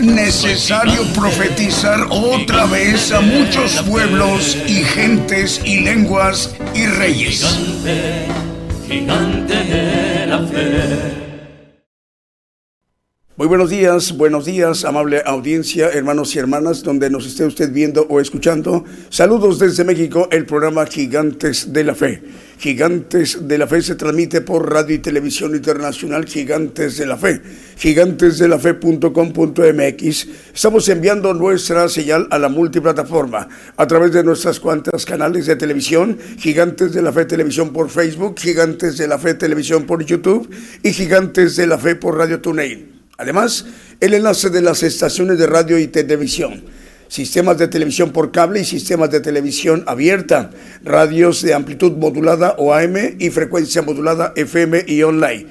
Necesario profetizar otra vez a muchos pueblos y gentes y lenguas y reyes. Gigante, gigante de la fe. Muy buenos días, buenos días, amable audiencia, hermanos y hermanas, donde nos esté usted viendo o escuchando. Saludos desde México, el programa Gigantes de la Fe. Gigantes de la Fe se transmite por Radio y Televisión Internacional Gigantes de la Fe, gigantesdelafe.com.mx. Estamos enviando nuestra señal a la multiplataforma a través de nuestras cuantas canales de televisión, Gigantes de la Fe Televisión por Facebook, Gigantes de la Fe Televisión por YouTube y Gigantes de la Fe por Radio TuneIn. Además, el enlace de las estaciones de radio y televisión, sistemas de televisión por cable y sistemas de televisión abierta, radios de amplitud modulada o AM y frecuencia modulada FM y online.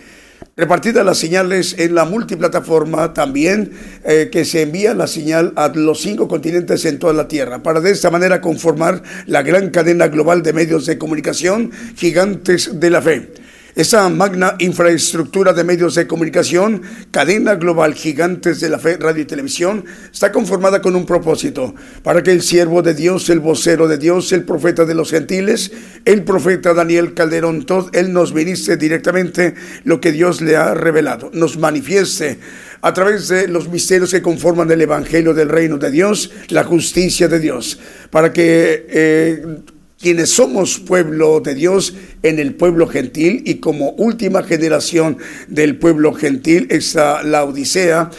Repartidas las señales en la multiplataforma también eh, que se envía la señal a los cinco continentes en toda la Tierra para de esta manera conformar la gran cadena global de medios de comunicación gigantes de la fe. Esa magna infraestructura de medios de comunicación, cadena global gigantes de la fe, radio y televisión, está conformada con un propósito, para que el siervo de Dios, el vocero de Dios, el profeta de los gentiles, el profeta Daniel Calderón Todd, él nos ministre directamente lo que Dios le ha revelado, nos manifieste a través de los misterios que conforman el Evangelio del Reino de Dios, la justicia de Dios, para que... Eh, quienes somos pueblo de Dios en el pueblo gentil y como última generación del pueblo gentil, esa la Odisea,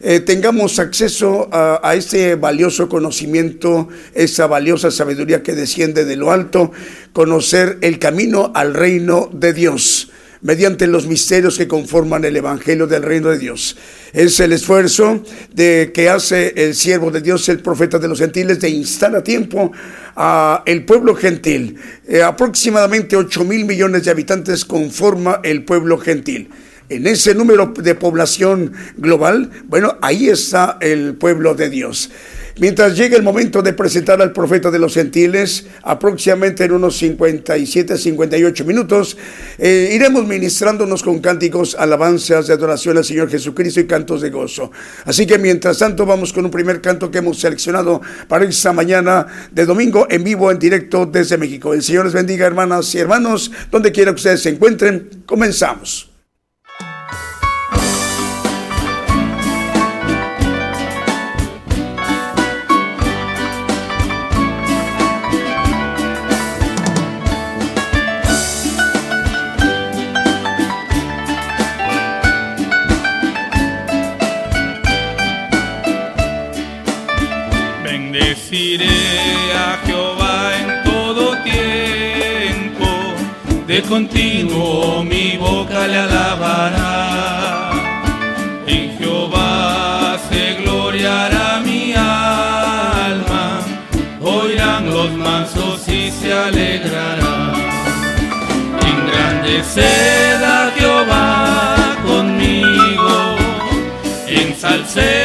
eh, tengamos acceso a, a, este valioso conocimiento, esa valiosa sabiduría que desciende de lo alto, conocer el camino al reino de Dios mediante los misterios que conforman el Evangelio del Reino de Dios. Es el esfuerzo de que hace el siervo de Dios, el profeta de los gentiles, de instar a tiempo a el pueblo gentil. Eh, aproximadamente 8 mil millones de habitantes conforma el pueblo gentil. En ese número de población global, bueno, ahí está el pueblo de Dios. Mientras llegue el momento de presentar al profeta de los gentiles, aproximadamente en unos 57, 58 minutos, eh, iremos ministrándonos con cánticos, alabanzas de adoración al Señor Jesucristo y cantos de gozo. Así que mientras tanto vamos con un primer canto que hemos seleccionado para esta mañana de domingo en vivo, en directo desde México. El Señor les bendiga, hermanas y hermanos, donde quiera que ustedes se encuentren. Comenzamos. Bendeciré a Jehová en todo tiempo, de continuo mi boca le alabará. En Jehová se gloriará mi alma, oirán los mansos y se alegrarán. Engrandeced a Jehová conmigo, ensalcemos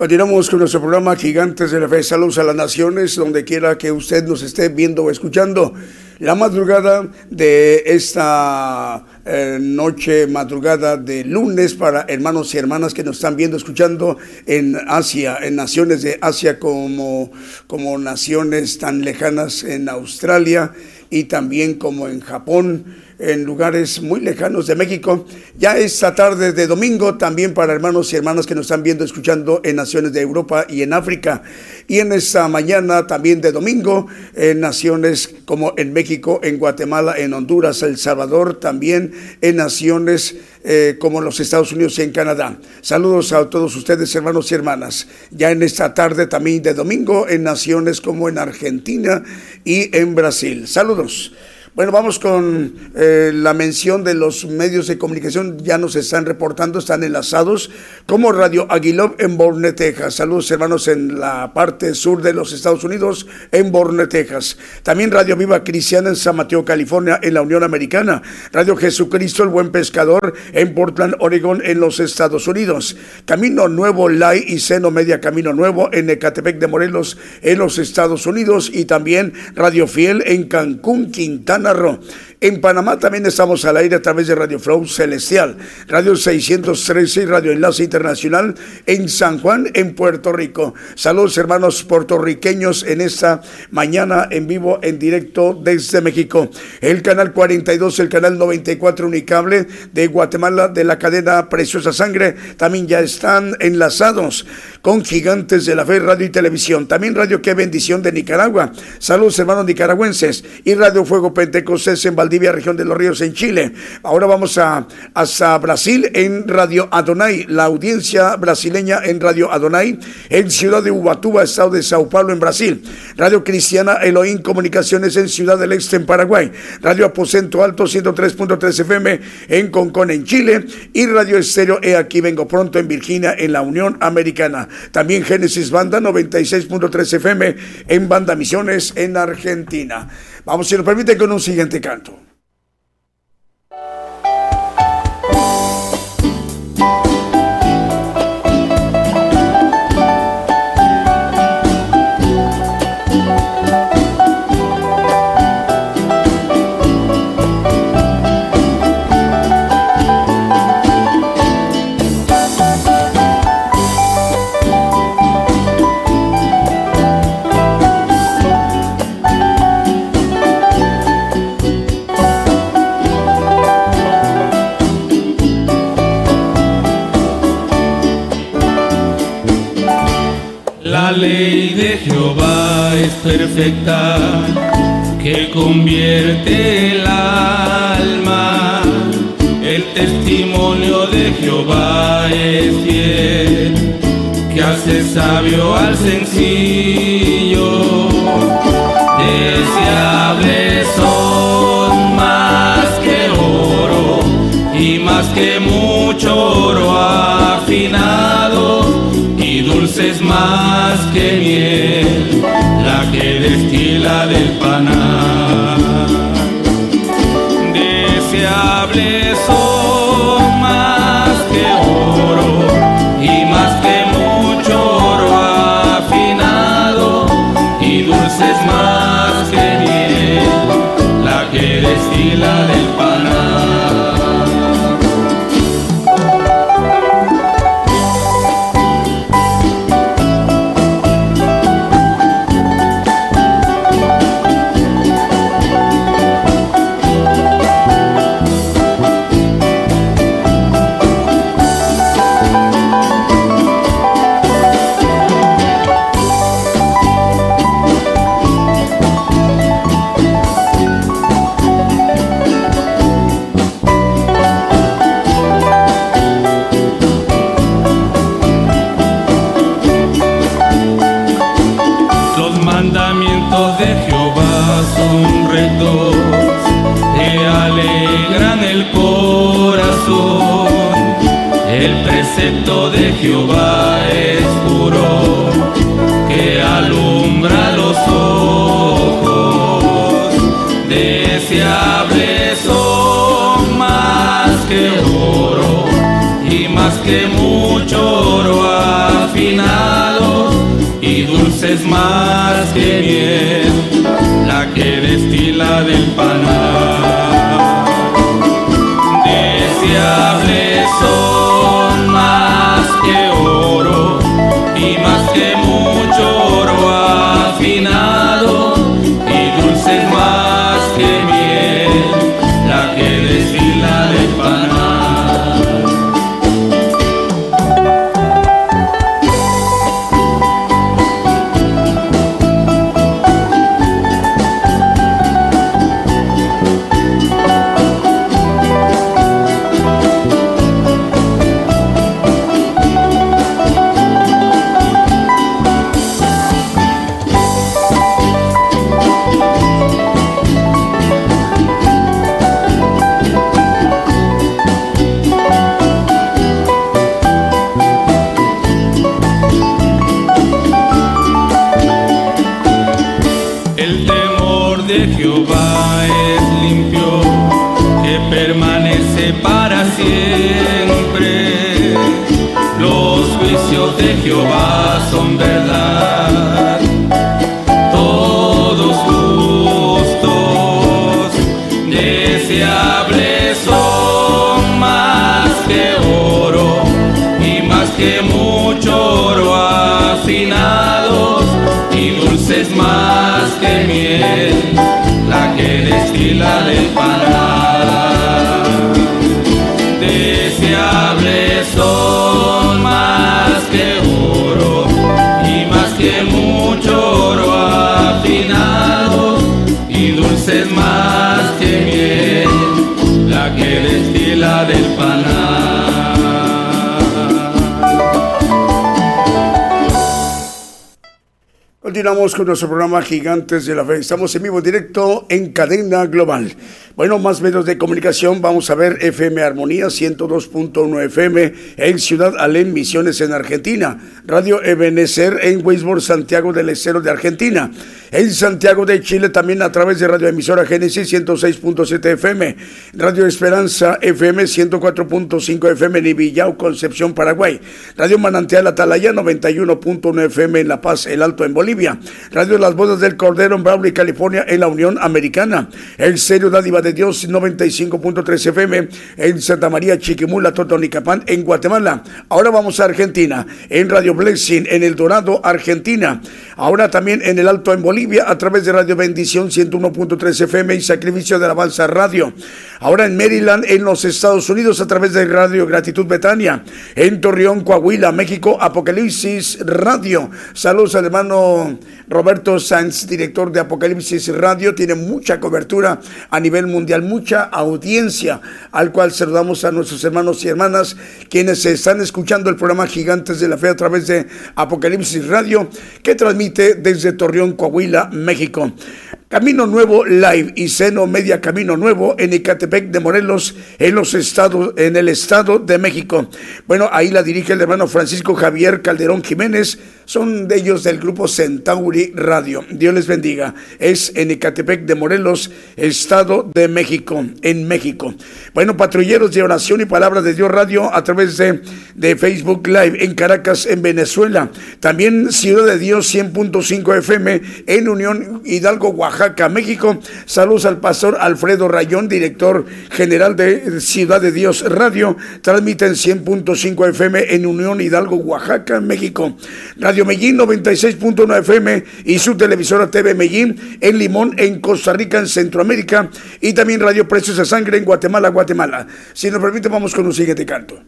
Continuamos con nuestro programa Gigantes de la Fe. Saludos a las naciones, donde quiera que usted nos esté viendo o escuchando. La madrugada de esta eh, noche, madrugada de lunes para hermanos y hermanas que nos están viendo, escuchando en Asia, en naciones de Asia como, como naciones tan lejanas en Australia y también como en Japón en lugares muy lejanos de México. Ya esta tarde de domingo también para hermanos y hermanas que nos están viendo, escuchando en naciones de Europa y en África. Y en esta mañana también de domingo en naciones como en México, en Guatemala, en Honduras, El Salvador, también en naciones eh, como los Estados Unidos y en Canadá. Saludos a todos ustedes, hermanos y hermanas. Ya en esta tarde también de domingo en naciones como en Argentina y en Brasil. Saludos. Bueno, vamos con eh, la mención de los medios de comunicación. Ya nos están reportando, están enlazados como Radio Aguilov en Borne, Texas. Saludos hermanos en la parte sur de los Estados Unidos, en Borne, Texas. También Radio Viva Cristiana en San Mateo, California, en la Unión Americana. Radio Jesucristo, el Buen Pescador, en Portland, Oregon, en los Estados Unidos. Camino Nuevo, Lai y Seno Media Camino Nuevo, en Ecatepec de Morelos, en los Estados Unidos. Y también Radio Fiel en Cancún, Quintana Roo. En Panamá también estamos al aire a través de Radio Flow Celestial, Radio 613 y Radio Enlace Internacional en San Juan, en Puerto Rico. Saludos hermanos puertorriqueños en esta mañana en vivo, en directo desde México. El canal 42, el canal 94 Unicable de Guatemala de la cadena Preciosa Sangre también ya están enlazados con Gigantes de la Fe, Radio y Televisión. También Radio Qué Bendición de Nicaragua. Saludos hermanos nicaragüenses y Radio Fuego Pentecostés en Val Valdivia, región de los ríos en Chile. Ahora vamos a hasta Brasil en Radio Adonai, la audiencia brasileña en Radio Adonai, en Ciudad de Ubatuba, estado de Sao Paulo, en Brasil. Radio Cristiana Elohim Comunicaciones en Ciudad del Este, en Paraguay. Radio Aposento Alto 103.3 FM en Concón, en Chile. Y Radio Estéreo E Aquí Vengo Pronto en Virginia, en la Unión Americana. También Génesis Banda 96.3 FM en Banda Misiones en Argentina. Vamos, si nos permite, con un siguiente canto. Perfecta que convierte el alma. El testimonio de Jehová es fiel, que hace sabio al sencillo. Deseables son más que oro y más que mucho oro afinado dulces más que miel que destila del paná. Que mucho oro afinado y dulces más que miel, la que destila del panal. Deseables son continuamos con nuestro programa Gigantes de la Fe. Estamos en vivo directo en cadena global. Bueno, más medios de comunicación. Vamos a ver FM Armonía 102.1 FM en Ciudad Alén, Misiones en Argentina. Radio Ebenecer en Weisborg, Santiago del Estero de Argentina. En Santiago de Chile también a través de Radio Emisora Génesis 106.7 FM. Radio Esperanza FM 104.5 FM en Villao, Concepción, Paraguay. Radio Manantial Atalaya 91.1 FM en La Paz, El Alto en Bolivia. Radio Las Bodas del Cordero en Brawley, California en la Unión Americana. El Serio Dádiva de Dios 95.3 FM en Santa María, Chiquimula, Totonicapán en Guatemala. Ahora vamos a Argentina en Radio Blessing en El Dorado, Argentina. Ahora también en El Alto en Bolivia a través de Radio Bendición 101.3 FM y Sacrificio de Alabanza Radio. Ahora en Maryland en los Estados Unidos a través de Radio Gratitud Betania. En Torreón, Coahuila, México, Apocalipsis Radio. Saludos al hermano Roberto Sanz, director de Apocalipsis Radio. Tiene mucha cobertura a nivel mundial, mucha audiencia, al cual saludamos a nuestros hermanos y hermanas quienes están escuchando el programa Gigantes de la Fe a través de Apocalipsis Radio, que transmite desde Torreón, Coahuila, México. Camino Nuevo Live y Seno Media Camino Nuevo en Icatepec de Morelos, en los estados, en el estado de México. Bueno, ahí la dirige el hermano Francisco Javier Calderón Jiménez. Son de ellos del grupo Centauri Radio. Dios les bendiga. Es en Icatepec de Morelos, estado de México, en México. Bueno, patrulleros de oración y palabra de Dios Radio a través de, de Facebook Live en Caracas, en Venezuela. También Ciudad de Dios 100.5 FM en Unión Hidalgo, Oaxaca. México. Saludos al pastor Alfredo Rayón, director general de Ciudad de Dios Radio. Transmiten 100.5 FM en Unión Hidalgo, Oaxaca, México. Radio Medellín 96.1 FM y su televisora TV Medellín en Limón, en Costa Rica, en Centroamérica. Y también Radio Precios de Sangre en Guatemala, Guatemala. Si nos permite, vamos con un siguiente canto.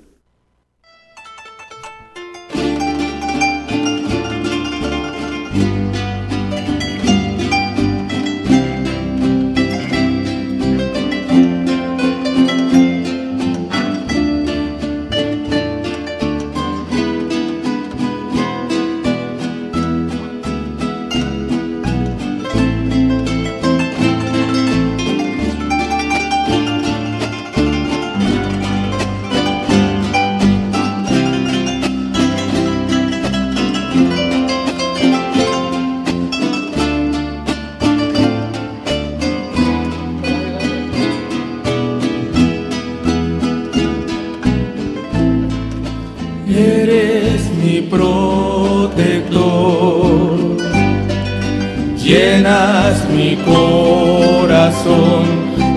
Corazón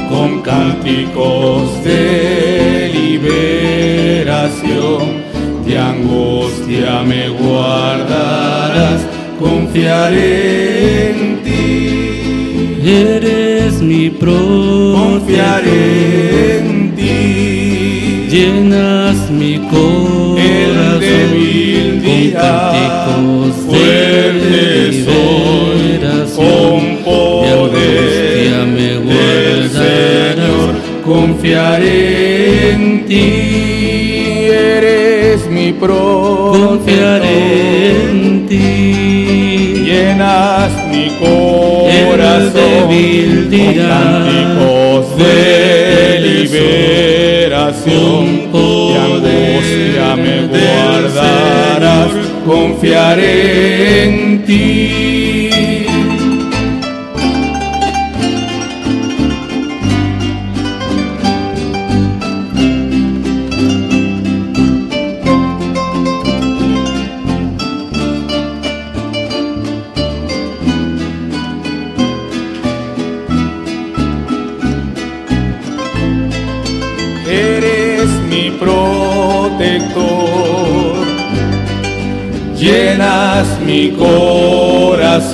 con cánticos de liberación, de angustia me guardarás, confiaré en ti. Eres mi protector, Confiaré en ti. llenas mi corazón El débil con dirá, cánticos de soy, liberación, con confiaré en ti, eres mi protector, Confiaré en ti, llenas mi corazón con cánticos de liberación, con de angustia me guardarás, confiaré en ti.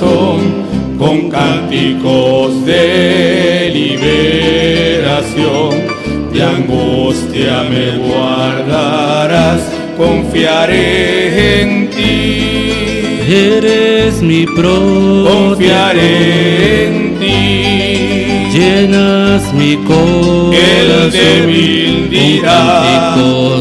Corazón con cánticos de liberación, de angustia me guardarás, confiaré en ti. eres mi protector, Confiaré en mi corazón El débil dirá,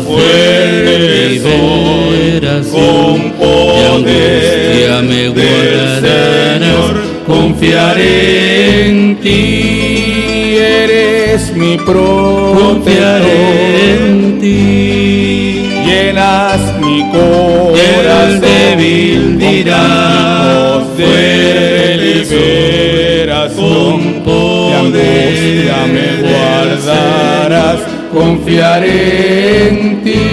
fuerte de soy, con de poder angustia me guardarás, confiaré en ti, eres mi Confiaré protector. en ti. Llenas mi corazón El débil dirá, de fuerte angustia me guardarás, confiaré en ti,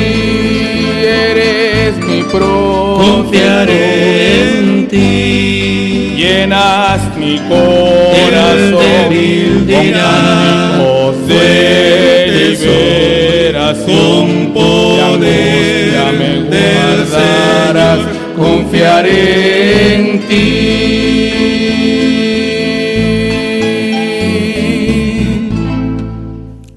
eres mi protector. Confiaré en ti. Llenas mi corazón con de liberación. poder me guardarás, confiaré en ti.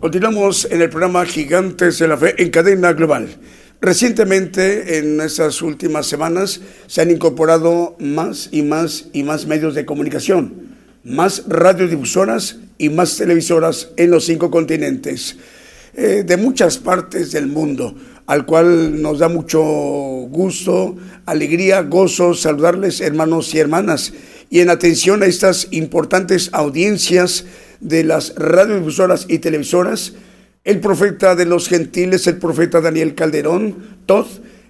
Continuamos en el programa Gigantes de la Fe en cadena global. Recientemente, en estas últimas semanas, se han incorporado más y más y más medios de comunicación, más radiodifusoras y más televisoras en los cinco continentes, eh, de muchas partes del mundo, al cual nos da mucho gusto, alegría, gozo saludarles, hermanos y hermanas. Y en atención a estas importantes audiencias de las radiodifusoras y televisoras, el profeta de los gentiles, el profeta Daniel Calderón, Todd,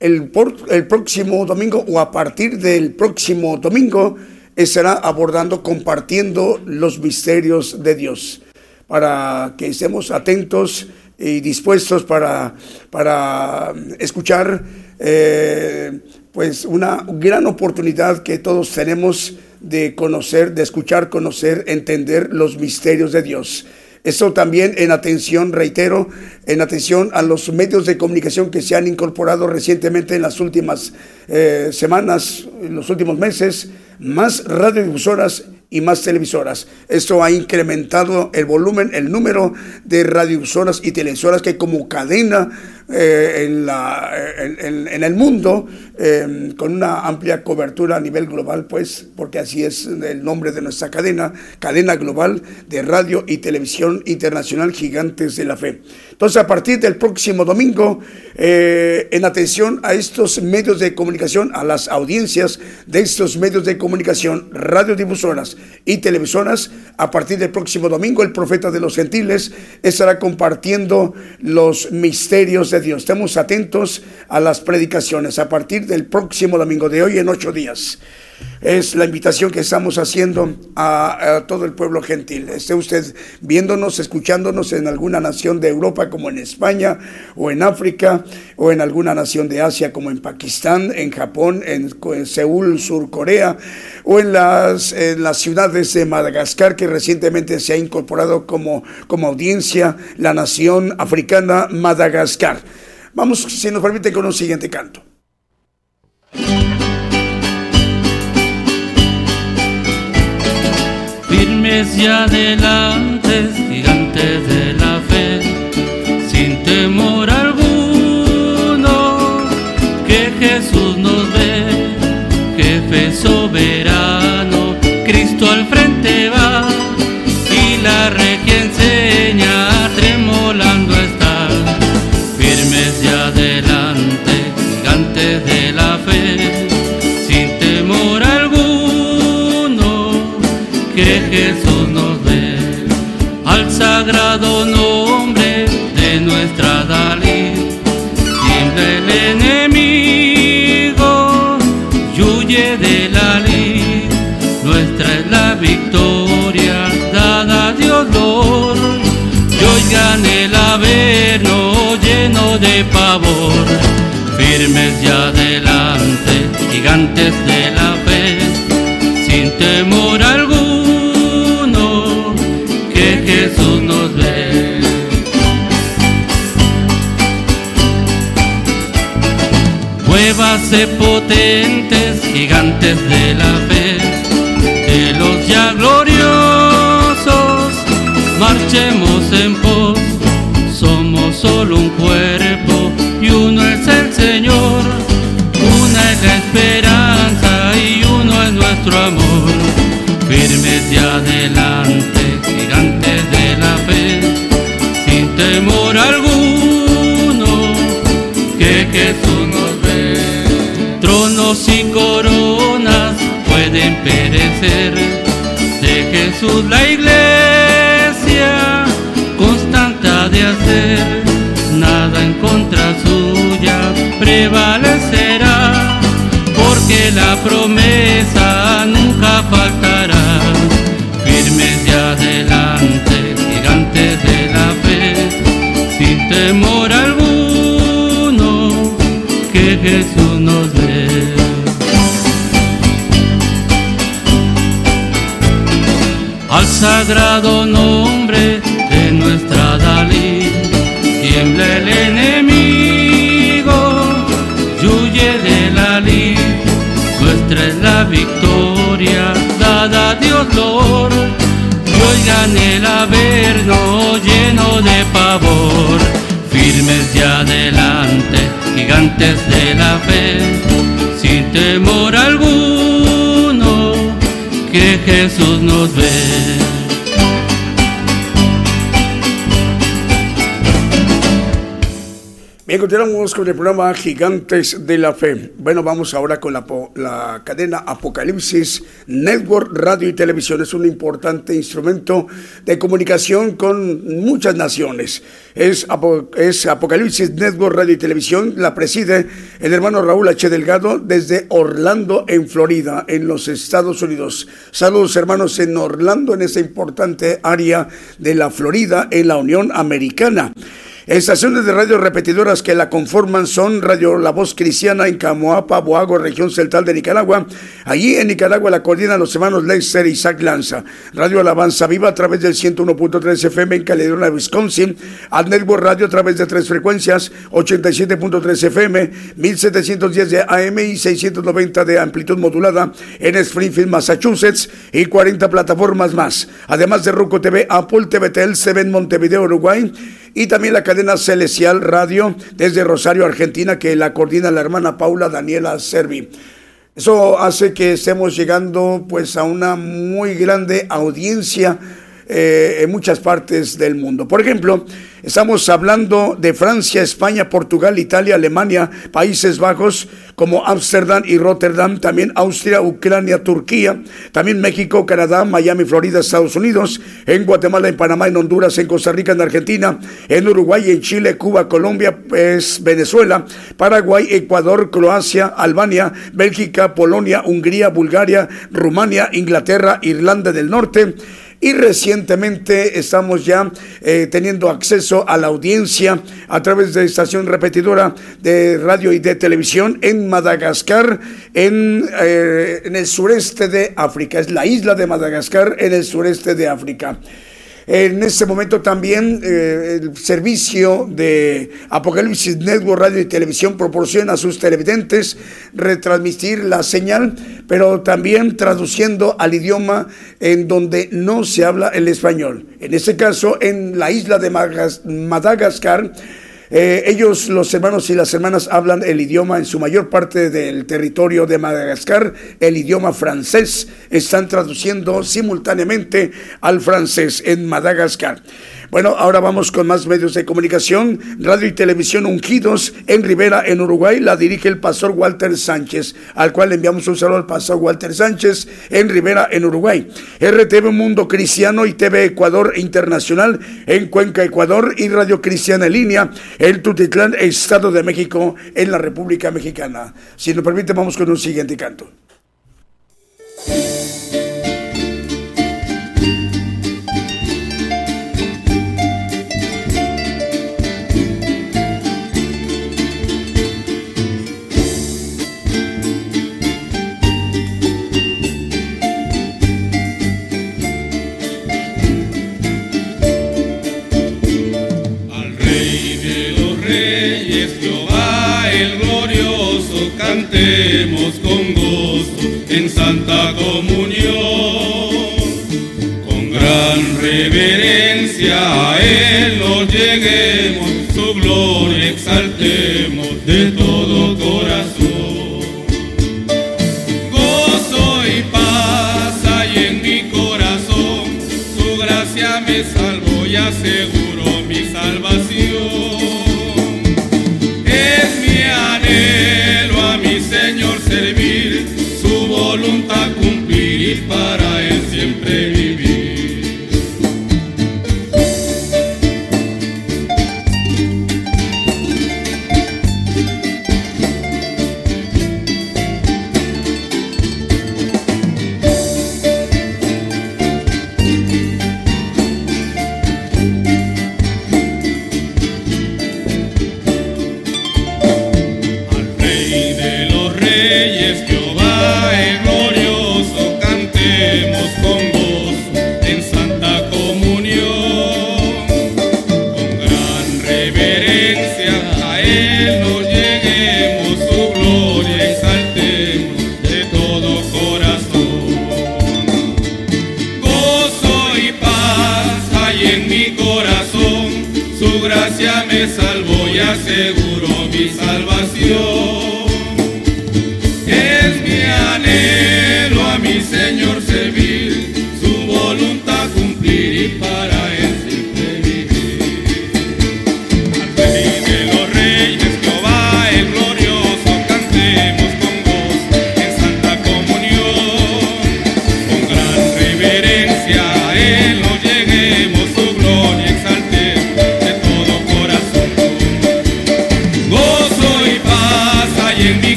el, por- el próximo domingo o a partir del próximo domingo estará abordando, compartiendo los misterios de Dios, para que estemos atentos y dispuestos para, para escuchar eh, pues una gran oportunidad que todos tenemos de conocer, de escuchar, conocer, entender los misterios de Dios. Eso también en atención, reitero, en atención a los medios de comunicación que se han incorporado recientemente en las últimas eh, semanas, en los últimos meses, más radiodifusoras y más televisoras. Esto ha incrementado el volumen, el número de radiodifusoras y televisoras que como cadena eh, en, la, en, en- el mundo, eh, con una amplia cobertura a nivel global, pues, porque así es el nombre de nuestra cadena, cadena global de radio y televisión internacional Gigantes de la Fe. Entonces, a partir del próximo domingo, eh, en atención a estos medios de comunicación, a las audiencias de estos medios de comunicación, radiodifusoras y televisoras, a partir del próximo domingo, el profeta de los gentiles estará compartiendo los misterios de Dios. Estemos atentos a las predicaciones a partir del próximo domingo de hoy en ocho días. Es la invitación que estamos haciendo a, todo el pueblo gentil. Esté usted viéndonos, escuchándonos en alguna nación de Europa como en España o en África o en alguna nación de Asia como en Pakistán, en Japón, en, Seúl, Sur Corea o en las, las ciudades de Madagascar que recientemente se ha incorporado como, como audiencia la nación africana Madagascar. Vamos, si nos permite, con un siguiente canto. Firmes y adelante, gigantes de la fe, sin temor alguno, que Jesús nos ve, jefe soberano, de pavor. Firmes y adelante, gigantes de la fe sin temor alguno, que Jesús nos ve. Muévase potentes, gigantes de la fe, nuestro amor, firmes y adelante, gigantes de la fe, sin temor alguno, que Jesús nos ve. Tronos y coronas pueden perecer, Jesús la iglesia constante de hacer, nada en contra suya prevalecerá, sagrado nombre de nuestra Dalí. Tiembla el enemigo, huye de la lid, nuestra es la victoria, dada a Dios Lord, y oigan el averno lleno de pavor, firmes de adelante, gigantes de la fe, sin temor alguno, que Jesús nos ve. Bien, continuamos con el programa Gigantes de la Fe. Bueno, vamos ahora con la, la, cadena Apocalipsis Network Radio y Televisión. Es un importante instrumento de comunicación con muchas naciones. Es, es Apocalipsis Network Radio y Televisión. La preside el hermano Raúl H. Delgado desde Orlando, en Florida, en los Estados Unidos. Saludos, hermanos, en Orlando, en esa importante área de la Florida, en la Unión Americana. Estaciones de radio repetidoras que la conforman son Radio La Voz Cristiana en Camoapa, Boago, región central de Nicaragua. Allí en Nicaragua la coordinan los hermanos Lexer y Isaac Lanza. Radio Alabanza Viva a través del 101.3 FM en Caledonia, Wisconsin. Al Network Radio a través de tres frecuencias, 87.3 FM, 1710 de AM y 690 de amplitud modulada en Springfield, Massachusetts y 40 plataformas más. Además de Ruco TV, Apple TV, se en Montevideo, Uruguay y también la cadena Celestial Radio desde Rosario, Argentina, que la coordina la hermana Paula Daniela Servi. Eso hace que estemos llegando pues a una muy grande audiencia eh, en muchas partes del mundo. Por ejemplo, estamos hablando de Francia, España, Portugal, Italia, Alemania, Países Bajos como Ámsterdam y Rotterdam, también Austria, Ucrania, Turquía, también México, Canadá, Miami, Florida, Estados Unidos, en Guatemala, en Panamá, en Honduras, en Costa Rica, en Argentina, en Uruguay, en Chile, Cuba, Colombia, pues, Venezuela, Paraguay, Ecuador, Croacia, Albania, Bélgica, Polonia, Hungría, Bulgaria, Rumania, Inglaterra, Irlanda del Norte, y recientemente estamos ya eh, teniendo acceso a la audiencia a través de estación repetidora de radio y de televisión en Madagascar, en, eh, en el sureste de África. Es la isla de Madagascar en el sureste de África. En este momento también eh, el servicio de Apocalipsis Network Radio y Televisión proporciona a sus televidentes retransmitir la señal, pero también traduciendo al idioma en donde no se habla el español. En este caso, en la isla de Madagascar, eh, ellos, los hermanos y las hermanas, hablan el idioma en su mayor parte del territorio de Madagascar, el idioma francés. Están traduciendo simultáneamente al francés en Madagascar. Bueno, ahora vamos con más medios de comunicación. Radio y televisión ungidos en Rivera, en Uruguay, la dirige el pastor Walter Sánchez, al cual le enviamos un saludo al pastor Walter Sánchez en Rivera, en Uruguay. RTV Mundo Cristiano y TV Ecuador Internacional en Cuenca, Ecuador y Radio Cristiana en línea en Tutitlán, Estado de México, en la República Mexicana. Si nos permite, vamos con un siguiente canto. Cantemos con gozo en santa comunión. Con gran reverencia a Él nos lleguemos, su gloria exaltemos de todo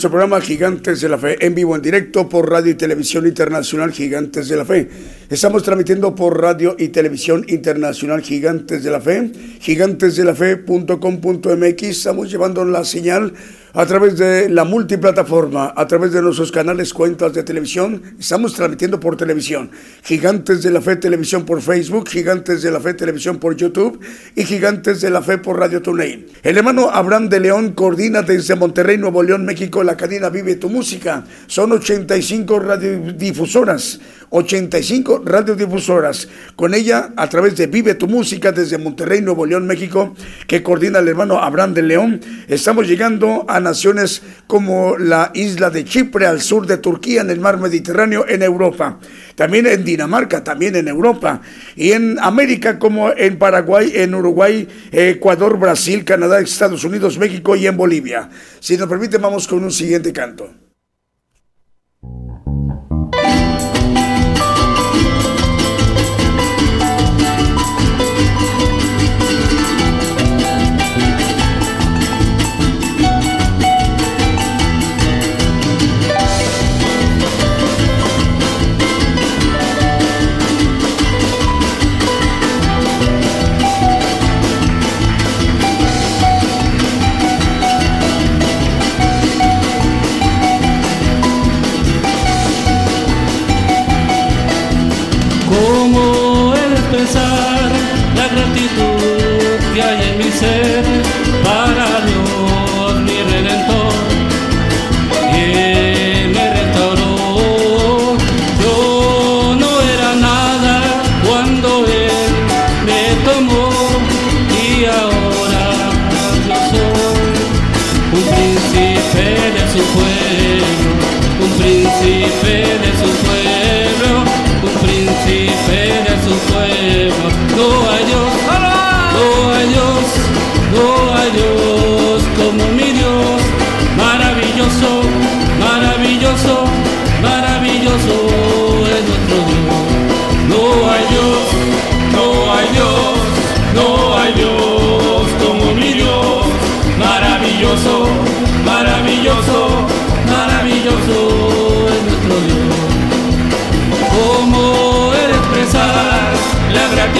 nuestro programa Gigantes de la Fe en vivo, en directo por Radio y Televisión Internacional Gigantes de la Fe. Estamos transmitiendo por Radio y Televisión Internacional Gigantes de la Fe, gigantesdelafe.com.mx. Estamos llevando la señal a través de la multiplataforma, a través de nuestros canales, cuentas de televisión. Estamos transmitiendo por televisión. Gigantes de la Fe Televisión por Facebook, Gigantes de la Fe Televisión por YouTube y Gigantes de la Fe por Radio TuneIn. El hermano Abraham de León coordina desde Monterrey, Nuevo León, México, la cadena Vive tu Música. Son 85 radiodifusoras. 85 radiodifusoras. Con ella, a través de Vive tu Música desde Monterrey, Nuevo León, México, que coordina el hermano Abraham de León, estamos llegando a naciones como la isla de Chipre, al sur de Turquía, en el mar Mediterráneo, en Europa. También en Dinamarca, también en Europa. Y en América, como en Paraguay, en Uruguay, Ecuador, Brasil, Canadá, Estados Unidos, México y en Bolivia. Si nos permite, vamos con un siguiente canto.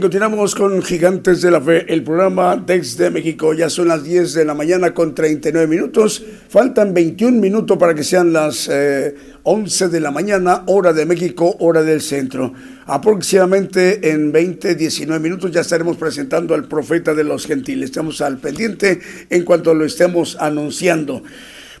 Bien, continuamos con Gigantes de la Fe, el programa desde México. Ya son las 10 de la mañana con 39 minutos. Faltan 21 minutos para que sean las 11 eh, de la mañana, hora de México, hora del centro. Aproximadamente en 20, 19 minutos ya estaremos presentando al profeta de los gentiles. Estamos al pendiente en cuanto lo estemos anunciando.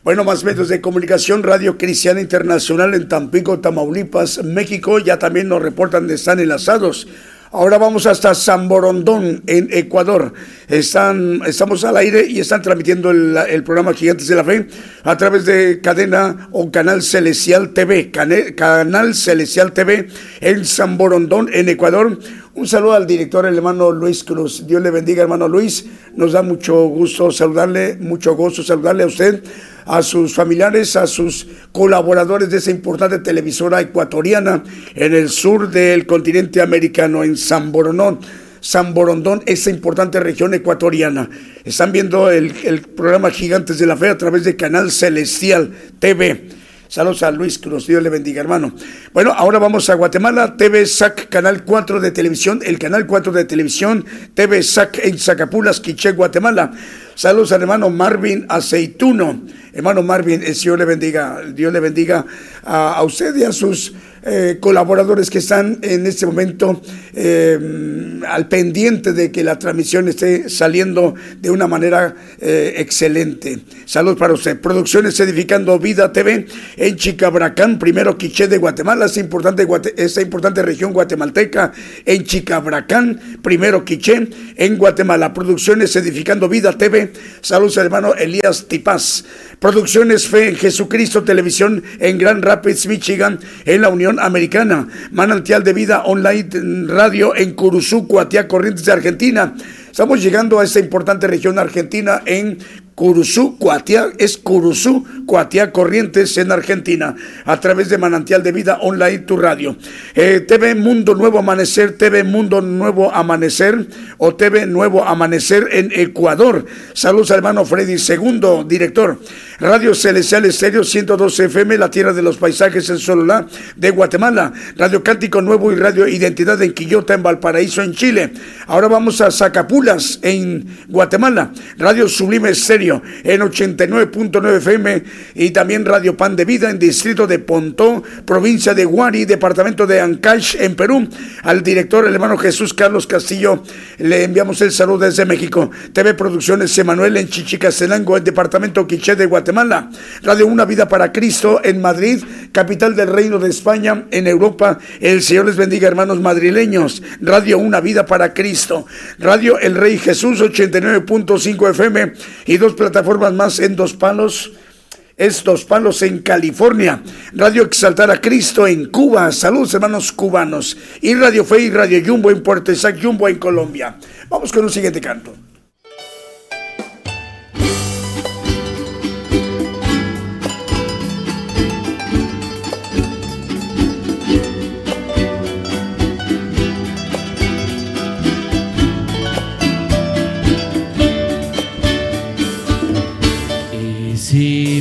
Bueno, más medios de comunicación, Radio Cristiana Internacional en Tampico, Tamaulipas, México, ya también nos reportan de están enlazados Ahora vamos hasta San Borondón, en Ecuador. Están, estamos al aire y están transmitiendo el, programa Gigantes de la Fe a través de cadena o canal Celestial TV, canal Celestial TV en San Borondón, en Ecuador. Un saludo al director, el hermano Luis Cruz. Dios le bendiga, hermano Luis. Nos da mucho gusto saludarle, mucho gozo saludarle a usted a sus familiares, a sus colaboradores de esa importante televisora ecuatoriana en el sur del continente americano, en San Borondón. San Borondón, esa importante región ecuatoriana. Están viendo el, el programa Gigantes de la Fe a través de Canal Celestial TV. Saludos a Luis Cruz, Dios le bendiga, hermano. Bueno, ahora vamos a Guatemala, TV SAC, Canal 4 de televisión, el Canal 4 de televisión, TV SAC en Zacapulas, Quiché, Guatemala. Saludos al hermano Marvin Aceituno. Hermano Marvin, el Señor le bendiga, Dios le bendiga a usted y a sus eh, colaboradores que están en este momento eh, al pendiente de que la transmisión esté saliendo de una manera eh, excelente. Salud para usted. Producciones Edificando Vida TV en Chicabracán, primero Quiché de Guatemala, esa importante, esa importante región guatemalteca en Chicabracán, primero Quiché en Guatemala. Producciones Edificando Vida TV. Saludos hermano Elías Tipaz. Producciones Fe en Jesucristo Televisión en Grand Rapids, Michigan, en la Unión Americana. Manantial de Vida Online Radio en Curuzú, Cuatía, Corrientes de Argentina. Estamos llegando a esta importante región argentina en Curuzú, Cuatia, es Curuzú, Cuatia Corrientes en Argentina, a través de Manantial de Vida Online, tu radio. Eh, TV Mundo Nuevo Amanecer, TV Mundo Nuevo Amanecer o TV Nuevo Amanecer en Ecuador. Saludos hermano Freddy, segundo director. Radio Celestial Estéreo 112 FM, La Tierra de los Paisajes en Sololá de Guatemala. Radio Cántico Nuevo y Radio Identidad en Quillota, en Valparaíso, en Chile. Ahora vamos a Zacapulas, en Guatemala. Radio Sublime Estéreo en 89.9 FM y también Radio Pan de Vida en distrito de Pontó, provincia de Guari, departamento de Ancash en Perú. Al director, el hermano Jesús Carlos Castillo, le enviamos el saludo desde México. TV Producciones Emanuel en Chichicastenango, el departamento Quiché de Guatemala. Radio Una Vida para Cristo en Madrid, capital del Reino de España, en Europa. El Señor les bendiga, hermanos madrileños. Radio Una Vida para Cristo. Radio El Rey Jesús 89.5 FM y dos plataformas más en Dos Palos. Es Dos Palos en California. Radio Exaltar a Cristo en Cuba. Saludos hermanos cubanos. Y Radio Fe y Radio Jumbo en Puerto Exact Jumbo en Colombia. Vamos con un siguiente canto.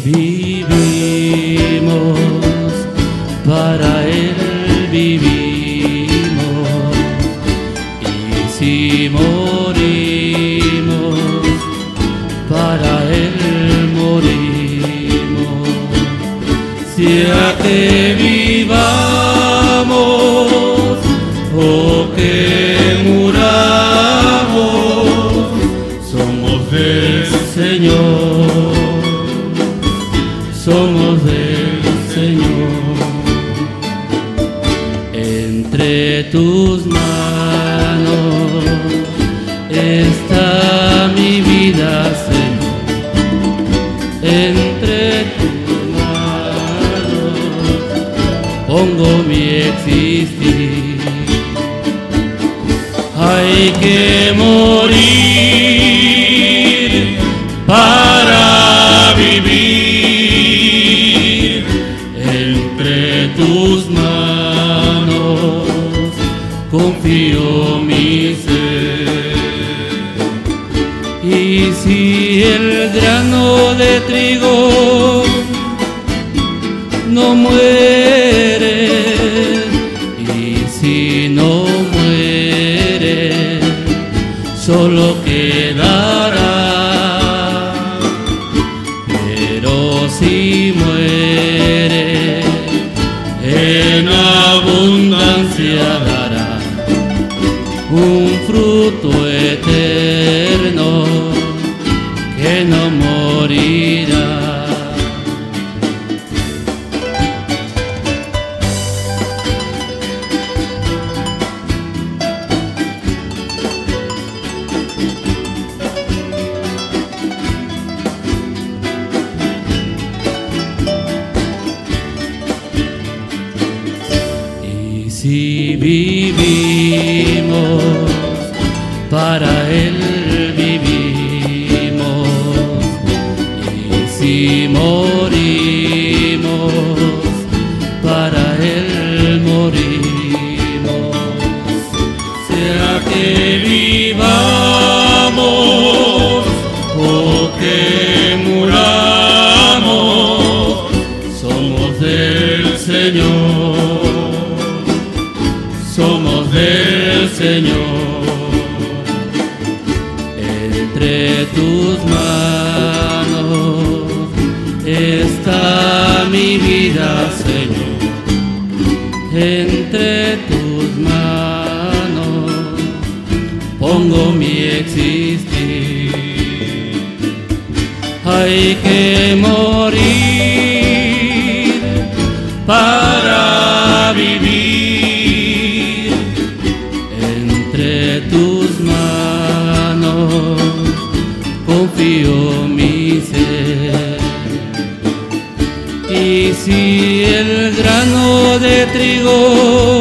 Si vivimos, para Él vivimos. Y si morimos, para Él morimos. Sea que vivamos o que muramos, somos del Señor tus manos confío mi ser. Y si el grano de trigo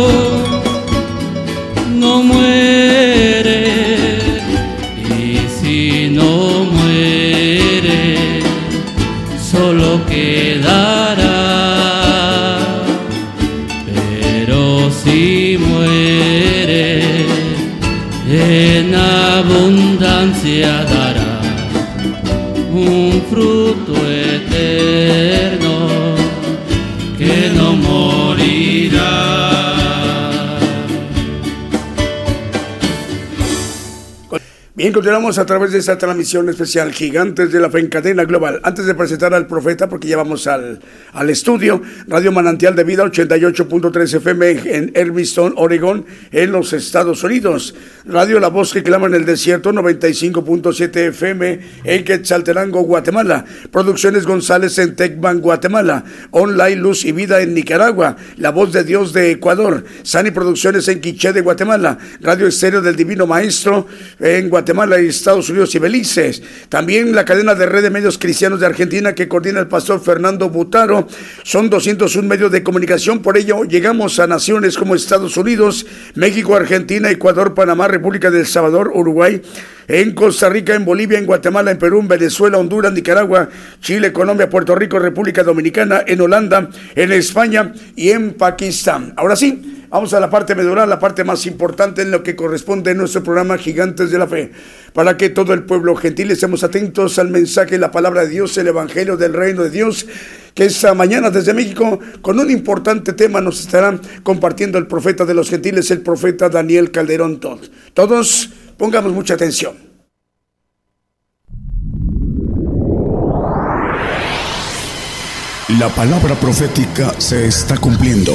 Continuamos a través de esta transmisión especial Gigantes de la Fe en Global. Antes de presentar al profeta, porque ya vamos al, al estudio, Radio Manantial de Vida 88.3 FM en Hermiston, Oregón, en los Estados Unidos. Radio La Voz que clama en el desierto 95.7 FM en Quetzaltenango, Guatemala. Producciones González en Tecban, Guatemala. Online Luz y Vida en Nicaragua. La Voz de Dios de Ecuador. Sani Producciones en Quiché de Guatemala. Radio Estéreo del Divino Maestro en Guatemala y Estados Unidos y Belice. También la cadena de red de medios cristianos de Argentina que coordina el pastor Fernando Butaro. Son 201 medios de comunicación, por ello llegamos a naciones como Estados Unidos, México, Argentina, Ecuador, Panamá, República del Salvador, Uruguay, en Costa Rica, en Bolivia, en Guatemala, en Perú, en Venezuela, Honduras, Nicaragua, Chile, Colombia, Puerto Rico, República Dominicana, en Holanda, en España y en Pakistán. Ahora sí, Vamos a la parte medular, la parte más importante en lo que corresponde a nuestro programa Gigantes de la Fe, para que todo el pueblo gentil estemos atentos al mensaje, la palabra de Dios, el Evangelio del Reino de Dios, que esta mañana desde México, con un importante tema, nos estará compartiendo el profeta de los gentiles, el profeta Daniel Calderón. Todos, todos pongamos mucha atención. La palabra profética se está cumpliendo.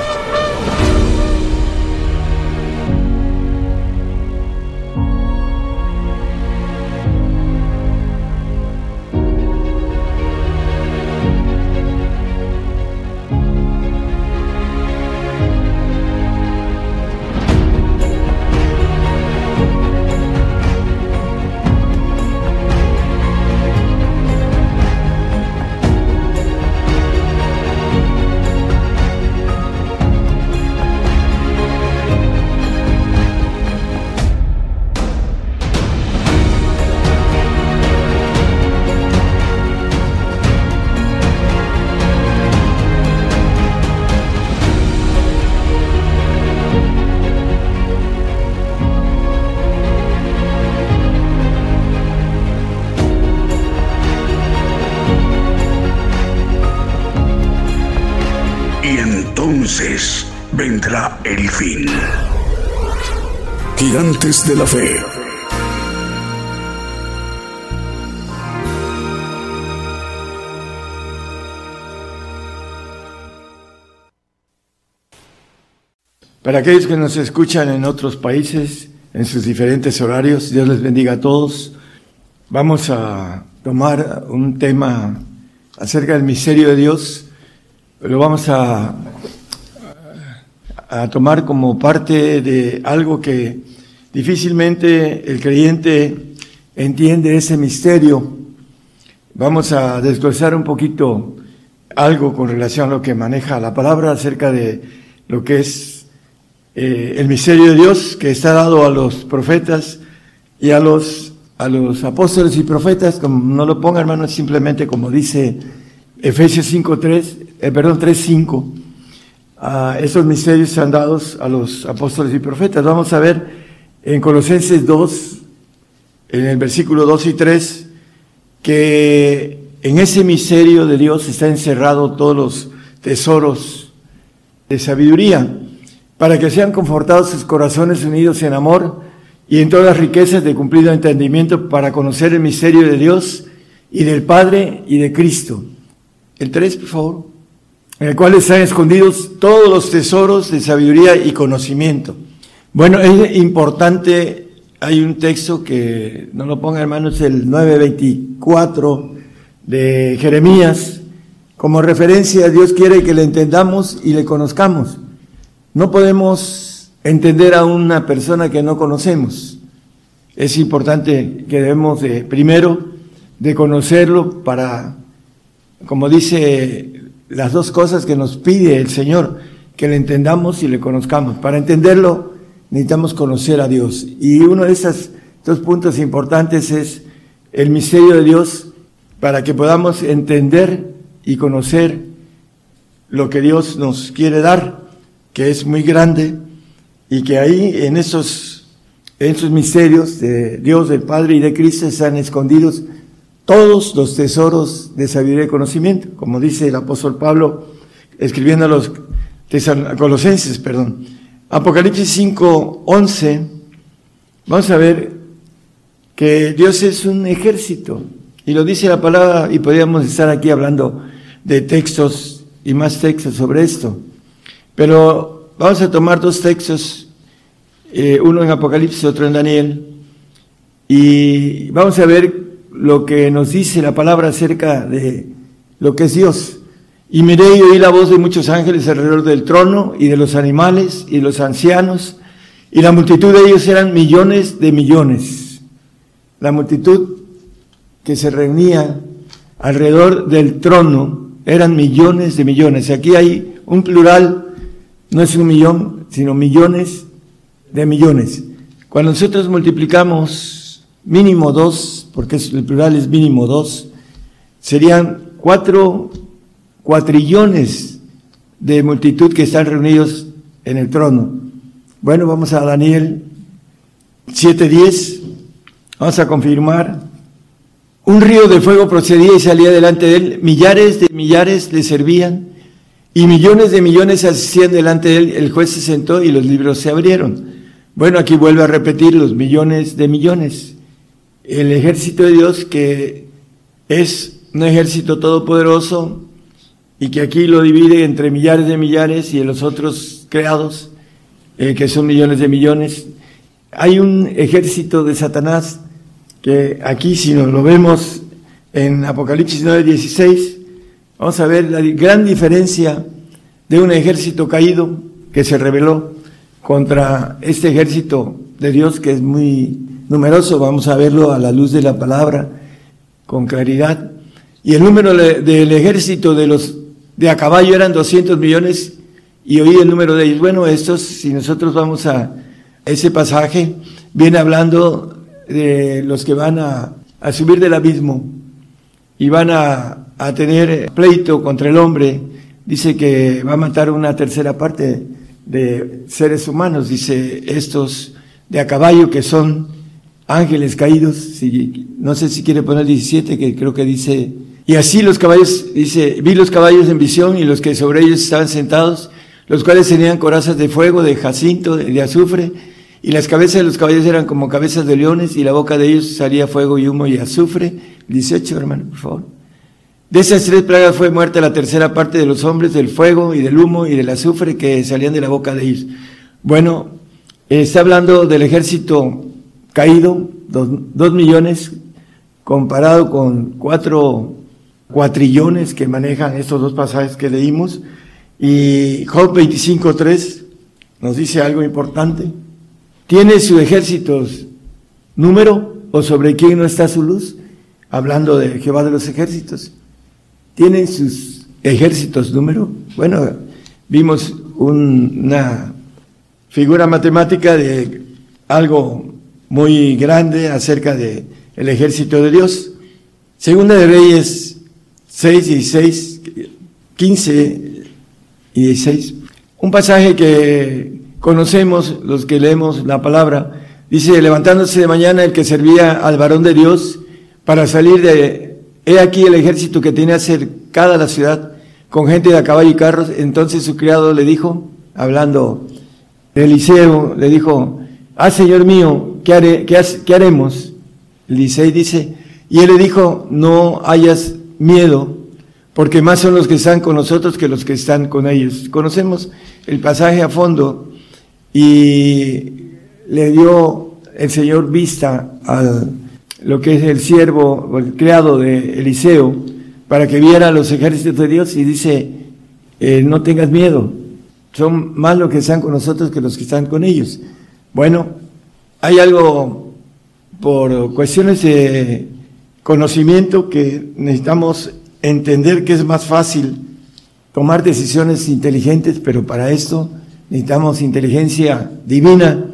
De la Fe. Para aquellos que nos escuchan en otros países, en sus diferentes horarios, Dios les bendiga a todos. Vamos a tomar un tema acerca del misterio de Dios. Lo vamos a, a tomar como parte de algo que difícilmente el creyente entiende ese misterio. Vamos a desglosar un poquito algo con relación a lo que maneja la palabra acerca de lo que es eh, el misterio de Dios que está dado a los profetas y a los, a los apóstoles y profetas, como no lo ponga hermano, simplemente como dice Efesios 5.3, eh, perdón, 3.5, uh, esos misterios están dados a los apóstoles y profetas. Vamos a ver en Colosenses 2, en el versículo 2 y 3, que en ese misterio de Dios está encerrado todos los tesoros de sabiduría para que sean confortados sus corazones unidos en amor y en todas las riquezas de cumplido entendimiento para conocer el misterio de Dios y del Padre y de Cristo. El 3, por favor. En el cual están escondidos todos los tesoros de sabiduría y conocimiento. Bueno, es importante, hay un texto que, no lo ponga hermanos, el 924 de Jeremías, como referencia, Dios quiere que le entendamos y le conozcamos. No podemos entender a una persona que no conocemos. Es importante que debemos de, primero, de conocerlo para, como dice las dos cosas que nos pide el Señor, que le entendamos y le conozcamos. Para entenderlo necesitamos conocer a Dios. Y uno de esos dos puntos importantes es el misterio de Dios para que podamos entender y conocer lo que Dios nos quiere dar que es muy grande y que ahí en esos, en esos misterios de Dios, del Padre y de Cristo están escondidos todos los tesoros de sabiduría y conocimiento, como dice el apóstol Pablo escribiendo a los colosenses, perdón. Apocalipsis 5, 11, vamos a ver que Dios es un ejército, y lo dice la palabra, y podríamos estar aquí hablando de textos y más textos sobre esto. Pero vamos a tomar dos textos, eh, uno en Apocalipsis, otro en Daniel, y vamos a ver lo que nos dice la palabra acerca de lo que es Dios. Y miré y oí la voz de muchos ángeles alrededor del trono y de los animales y los ancianos, y la multitud de ellos eran millones de millones. La multitud que se reunía alrededor del trono eran millones de millones. Aquí hay un plural no es un millón, sino millones de millones. Cuando nosotros multiplicamos mínimo dos, porque el plural es mínimo dos, serían cuatro cuatrillones de multitud que están reunidos en el trono. Bueno, vamos a Daniel 7:10. Vamos a confirmar. Un río de fuego procedía y salía delante de él. Millares de millares le servían y millones de millones asistían delante de él, el juez se sentó y los libros se abrieron. Bueno, aquí vuelve a repetir los millones de millones. El ejército de Dios que es un ejército todopoderoso y que aquí lo divide entre millares de millares y en los otros creados, eh, que son millones de millones. Hay un ejército de Satanás que aquí, si nos lo vemos en Apocalipsis 9:16, Vamos a ver la gran diferencia de un ejército caído que se rebeló contra este ejército de Dios que es muy numeroso. Vamos a verlo a la luz de la palabra con claridad. Y el número del ejército de los de a caballo eran 200 millones y oí el número de ellos. Bueno, estos, si nosotros vamos a ese pasaje, viene hablando de los que van a, subir del abismo y van a a tener pleito contra el hombre, dice que va a matar una tercera parte de seres humanos, dice estos de a caballo que son ángeles caídos, si, no sé si quiere poner 17, que creo que dice, y así los caballos, dice, vi los caballos en visión y los que sobre ellos estaban sentados, los cuales tenían corazas de fuego, de jacinto, de, azufre, y las cabezas de los caballos eran como cabezas de leones, y la boca de ellos salía fuego y humo y azufre. 18, hermano, por favor. De esas tres plagas fue muerta la tercera parte de los hombres, del fuego y del humo y del azufre que salían de la boca de ellos. Bueno, está hablando del ejército caído, dos millones, comparado con cuatro cuatrillones que manejan estos dos pasajes que leímos. Y Job 25.3 nos dice algo importante. ¿Tiene su ejército número o sobre quién no está su luz? Hablando de Jehová de los ejércitos. ¿Tienen sus ejércitos número? Bueno, vimos un- una figura matemática de algo muy grande acerca de el ejército de Dios. Segunda de Reyes 6, 16, 15 y 16. Un pasaje que conocemos los que leemos la palabra. Dice, levantándose de mañana el que servía al varón de Dios para salir de, he aquí el ejército que tenía cercada la ciudad con gente de a caballo y carros. Entonces su criado le dijo, hablando de Eliseo, le dijo, ah, Señor mío, ¿qué, haré, qué, haremos? Eliseo dice, y él le dijo, no hayas miedo, porque más son los que están con nosotros que los que están con ellos. Conocemos el pasaje a fondo y le dio el Señor vista a lo que es el siervo el criado de Eliseo para que viera los ejércitos de Dios y dice, eh, no tengas miedo, son más los que están con nosotros que los que están con ellos. Bueno, hay algo por cuestiones de conocimiento que necesitamos entender que es más fácil tomar decisiones inteligentes, pero para esto necesitamos inteligencia divina,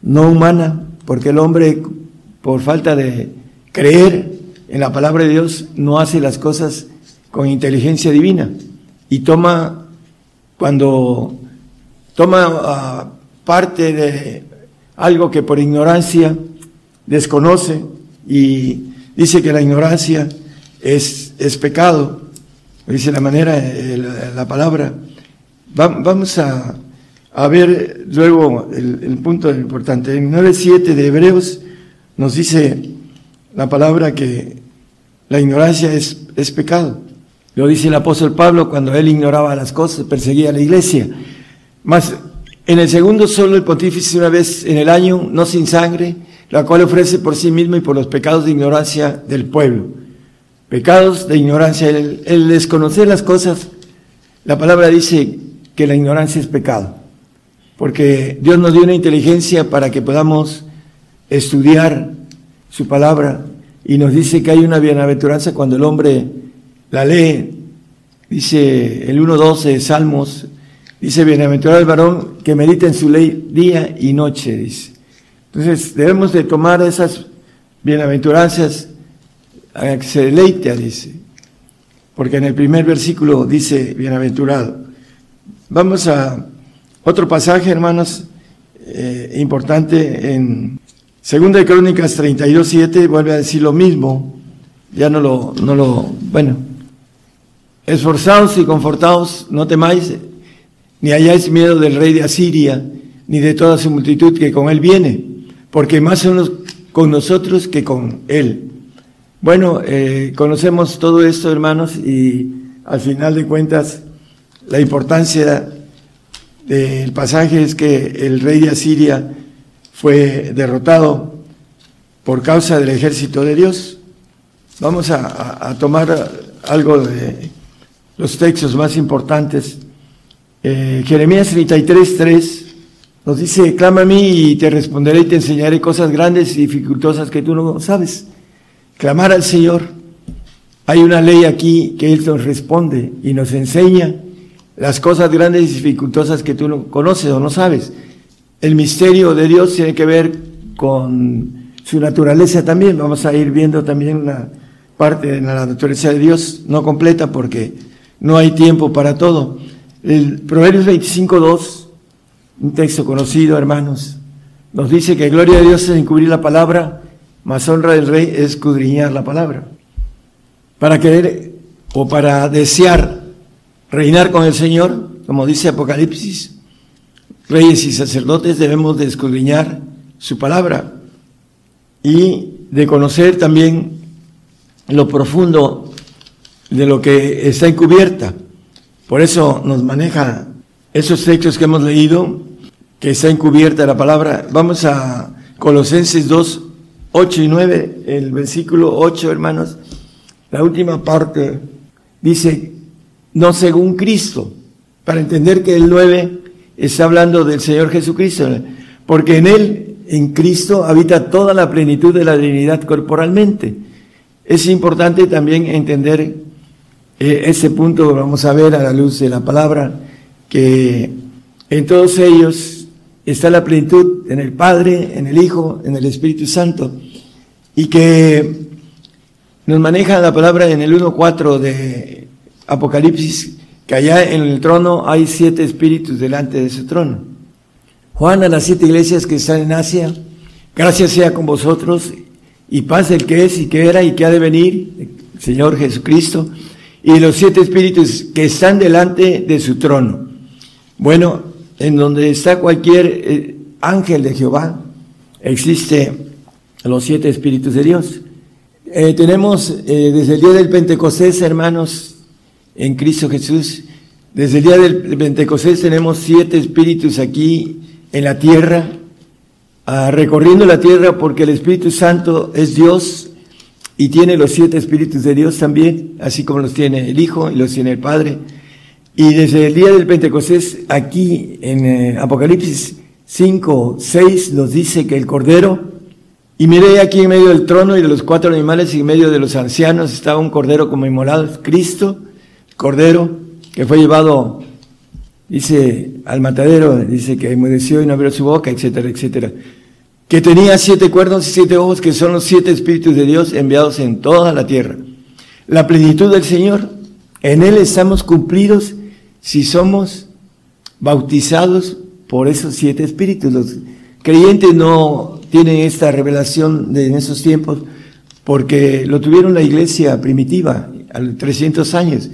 no humana, porque el hombre, por falta de creer en la palabra de Dios, no hace las cosas con inteligencia divina. Y toma, cuando toma ah, parte de algo que por ignorancia desconoce y dice que la ignorancia es, es pecado, dice la manera, la, la palabra. Va- vamos a, a ver luego el, el punto importante. En 9.7 de Hebreos nos dice la palabra que la ignorancia es, es pecado. Lo dice el apóstol Pablo cuando él ignoraba las cosas, perseguía a la iglesia. Mas en el segundo solo el pontífice una vez en el año, no sin sangre, la cual ofrece por sí mismo y por los pecados de ignorancia del pueblo. Pecados de ignorancia, el, el desconocer las cosas, la palabra dice que la ignorancia es pecado, porque Dios nos dio una inteligencia para que podamos estudiar su palabra y nos dice que hay una bienaventuranza cuando el hombre la lee, dice el 1.12 de Salmos, dice bienaventurado el varón que medita en su ley día y noche, dice. Entonces debemos de tomar esas bienaventuranzas a que se deleite, dice, porque en el primer versículo dice bienaventurado. Vamos a otro pasaje, hermanos, eh, importante en Segunda de Crónicas 32.7, vuelve a decir lo mismo, ya no lo, no lo, bueno, esforzaos y confortaos, no temáis, ni hayáis miedo del rey de Asiria, ni de toda su multitud que con él viene, porque más son los con nosotros que con él. Bueno, eh, conocemos todo esto, hermanos, y al final de cuentas, la importancia del pasaje es que el rey de Asiria fue derrotado por causa del ejército de Dios. Vamos a, tomar algo de los textos más importantes. Eh, Jeremías 33, 3 nos dice, clama a mí y te responderé y te enseñaré cosas grandes y dificultosas que tú no sabes. Clamar al Señor. Hay una ley aquí que Él nos responde y nos enseña las cosas grandes y dificultosas que tú no conoces o no sabes. El misterio de Dios tiene que ver con su naturaleza también. Vamos a ir viendo también una parte de la naturaleza de Dios, no completa porque no hay tiempo para todo. El Proverbios 25.2, un texto conocido, hermanos, nos dice que gloria de Dios es encubrir la palabra, más honra del rey es escudriñar la palabra. Para querer o para desear reinar con el Señor, como dice Apocalipsis, reyes y sacerdotes debemos de escudriñar su palabra y de conocer también lo profundo de lo que está encubierta. Por eso nos maneja esos textos que hemos leído, que está encubierta la palabra. Vamos a Colosenses 2, 8 y 9, el versículo 8, hermanos. La última parte dice, no según Cristo, para entender que el 9 está hablando del Señor Jesucristo, porque en Él, en Cristo, habita toda la plenitud de la divinidad corporalmente. Es importante también entender eh, ese punto, vamos a ver a la luz de la palabra, que en todos ellos está la plenitud en el Padre, en el Hijo, en el Espíritu Santo, y que nos maneja la palabra en el 1.4 de Apocalipsis, que allá en el trono hay siete espíritus delante de su trono. Juan a las siete iglesias que están en Asia, gracias sea con vosotros y paz el que es y que era y que ha de venir, Señor Jesucristo, y los siete espíritus que están delante de su trono. Bueno, en donde está cualquier eh, ángel de Jehová, existe los siete espíritus de Dios. Eh, tenemos eh, desde el día del Pentecostés, hermanos, en Cristo Jesús, desde el día del Pentecostés tenemos siete espíritus aquí en la tierra, ah, recorriendo la tierra porque el Espíritu Santo es Dios y tiene los siete espíritus de Dios también, así como los tiene el Hijo y los tiene el Padre. Y desde el día del Pentecostés, aquí en eh, Apocalipsis 5, 6, nos dice que el Cordero, y miré aquí en medio del trono y de los cuatro animales y en medio de los ancianos estaba un Cordero como Cristo, Cordero, que fue llevado, dice, al matadero, dice que enmudeció y no abrió su boca, etcétera, etcétera que tenía siete cuernos y siete ojos, que son los siete espíritus de Dios enviados en toda la tierra. La plenitud del Señor, en Él estamos cumplidos si somos bautizados por esos siete espíritus. Los creyentes no tienen esta revelación de, en esos tiempos porque lo tuvieron la iglesia primitiva a los 300 años.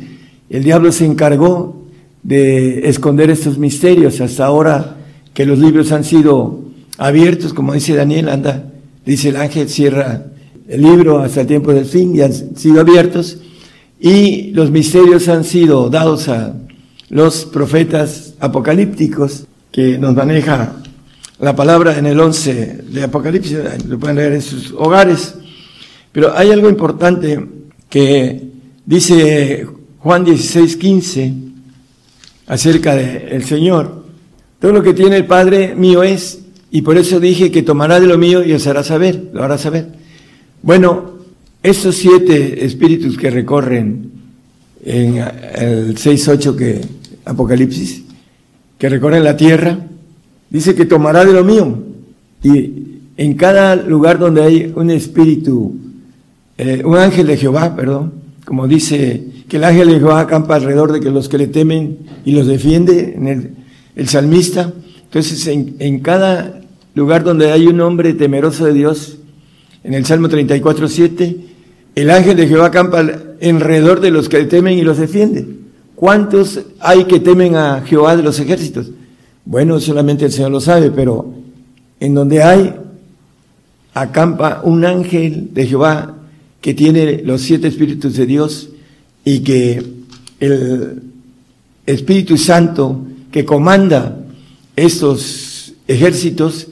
El diablo se encargó de esconder estos misterios hasta ahora que los libros han sido abiertos, como dice Daniel, anda, dice el ángel, cierra el libro hasta el tiempo del fin y han sido abiertos y los misterios han sido dados a los profetas apocalípticos que nos maneja la palabra en el 11 de Apocalipsis, lo pueden leer en sus hogares. Pero hay algo importante que dice Juan 16, 15 acerca del Señor. Todo lo que tiene el Padre mío es, y por eso dije que tomará de lo mío y os hará saber, lo hará saber. Bueno, estos siete espíritus que recorren en el 6.8 que Apocalipsis, que recorren la tierra, dice que tomará de lo mío. Y en cada lugar donde hay un espíritu, eh, un ángel de Jehová, perdón, como dice que el ángel de Jehová acampa alrededor de que los que le temen y los defiende, en el, el salmista. Entonces, en, en cada lugar donde hay un hombre temeroso de Dios, en el Salmo 34, 7, el ángel de Jehová acampa alrededor de los que le temen y los defiende. ¿Cuántos hay que temen a Jehová de los ejércitos? Bueno, solamente el Señor lo sabe, pero en donde hay, acampa un ángel de Jehová que tiene los siete espíritus de Dios y que el Espíritu Santo que comanda estos ejércitos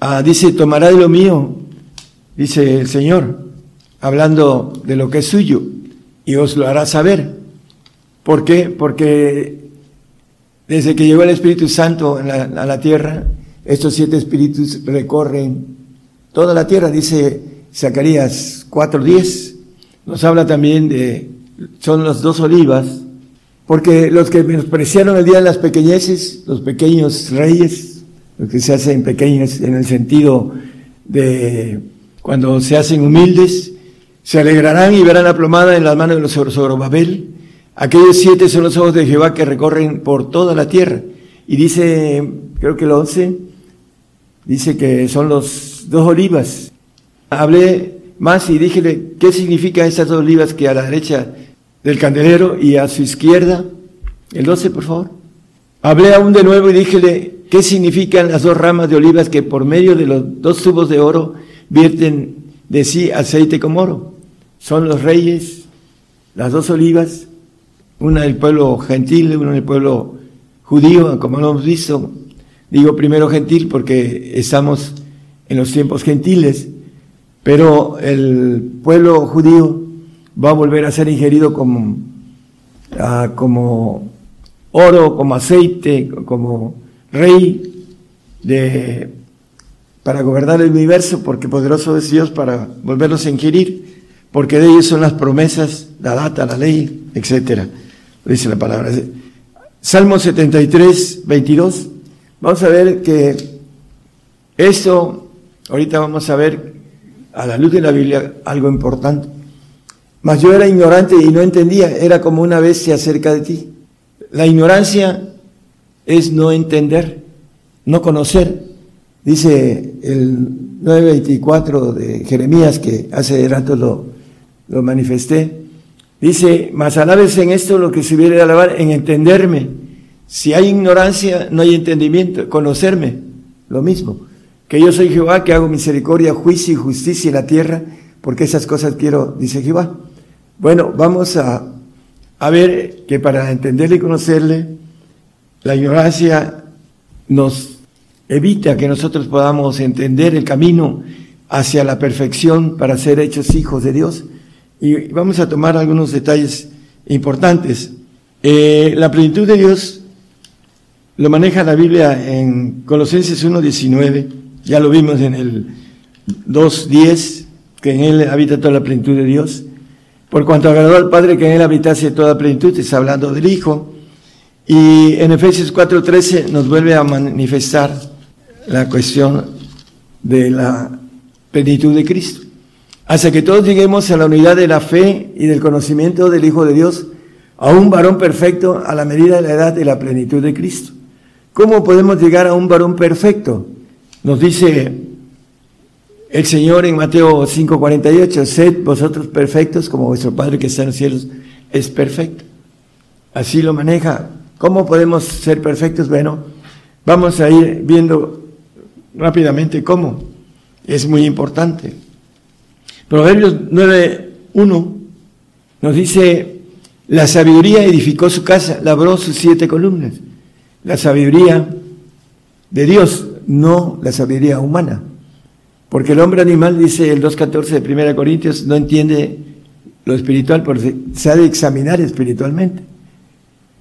Ah, dice, tomará de lo mío, dice el Señor, hablando de lo que es suyo, y os lo hará saber. ¿Por qué? Porque desde que llegó el Espíritu Santo a la tierra, estos siete espíritus recorren toda la tierra, dice Zacarías 4.10. Nos habla también de, son las dos olivas, porque los que menospreciaron el día de las pequeñeces, los pequeños reyes, lo que se hacen pequeños en el sentido de cuando se hacen humildes, se alegrarán y verán la plomada en las manos de los Zorobabel. Aquellos siete son los ojos de Jehová que recorren por toda la tierra. Y dice, creo que el once, dice que son los dos olivas. Hablé más y dije, ¿qué significa estas dos olivas que a la derecha del candelero y a su izquierda? El doce, por favor. Hablé aún de nuevo y díjele, ¿qué significan las dos ramas de olivas que por medio de los dos tubos de oro vierten de sí aceite como oro? Son los reyes, las dos olivas, una del pueblo gentil, una del pueblo judío, como lo hemos visto. Digo primero gentil porque estamos en los tiempos gentiles, pero el pueblo judío va a volver a ser ingerido como, ah, como oro, como aceite, como rey de, para gobernar el universo, porque poderoso es Dios para volverlos a ingerir, porque de ellos son las promesas, la data, la ley, etcétera. Dice la palabra. Salmo 73, 22. Vamos a ver que esto, ahorita vamos a ver a la luz de la Biblia algo importante. Mas yo era ignorante y no entendía, era como una bestia cerca de ti. La ignorancia es no entender, no conocer. Dice el 9.24 de Jeremías, que hace rato lo, lo manifesté. Dice, mas alabes en esto lo que se hubiera de alabar, en entenderme. Si hay ignorancia, no hay entendimiento. Conocerme, lo mismo. Que yo soy Jehová, que hago misericordia, juicio y justicia en la tierra, porque esas cosas quiero, dice Jehová. Bueno, vamos a, a ver que para entenderle y conocerle, la ignorancia nos evita que nosotros podamos entender el camino hacia la perfección para ser hechos hijos de Dios. Y vamos a tomar algunos detalles importantes. Eh, la plenitud de Dios lo maneja la Biblia en Colosenses 1.19, ya lo vimos en el 2.10, que en él habita toda la plenitud de Dios. Por cuanto agradó al Padre que en él habitase toda plenitud, está hablando del Hijo. Y en Efesios 4.13 nos vuelve a manifestar la cuestión de la plenitud de Cristo hasta que todos lleguemos a la unidad de la fe y del conocimiento del Hijo de Dios, a un varón perfecto a la medida de la edad de la plenitud de Cristo. ¿Cómo podemos llegar a un varón perfecto? Nos dice el Señor en Mateo 5:48, sed vosotros perfectos como vuestro Padre que está en los cielos es perfecto. Así lo maneja. ¿Cómo podemos ser perfectos? Bueno, vamos a ir viendo rápidamente cómo. Es muy importante. Proverbios 9.1 nos dice, la sabiduría edificó su casa, labró sus siete columnas. La sabiduría de Dios, no la sabiduría humana. Porque el hombre animal, dice el 2.14 de 1 Corintios, no entiende lo espiritual, porque se ha de examinar espiritualmente.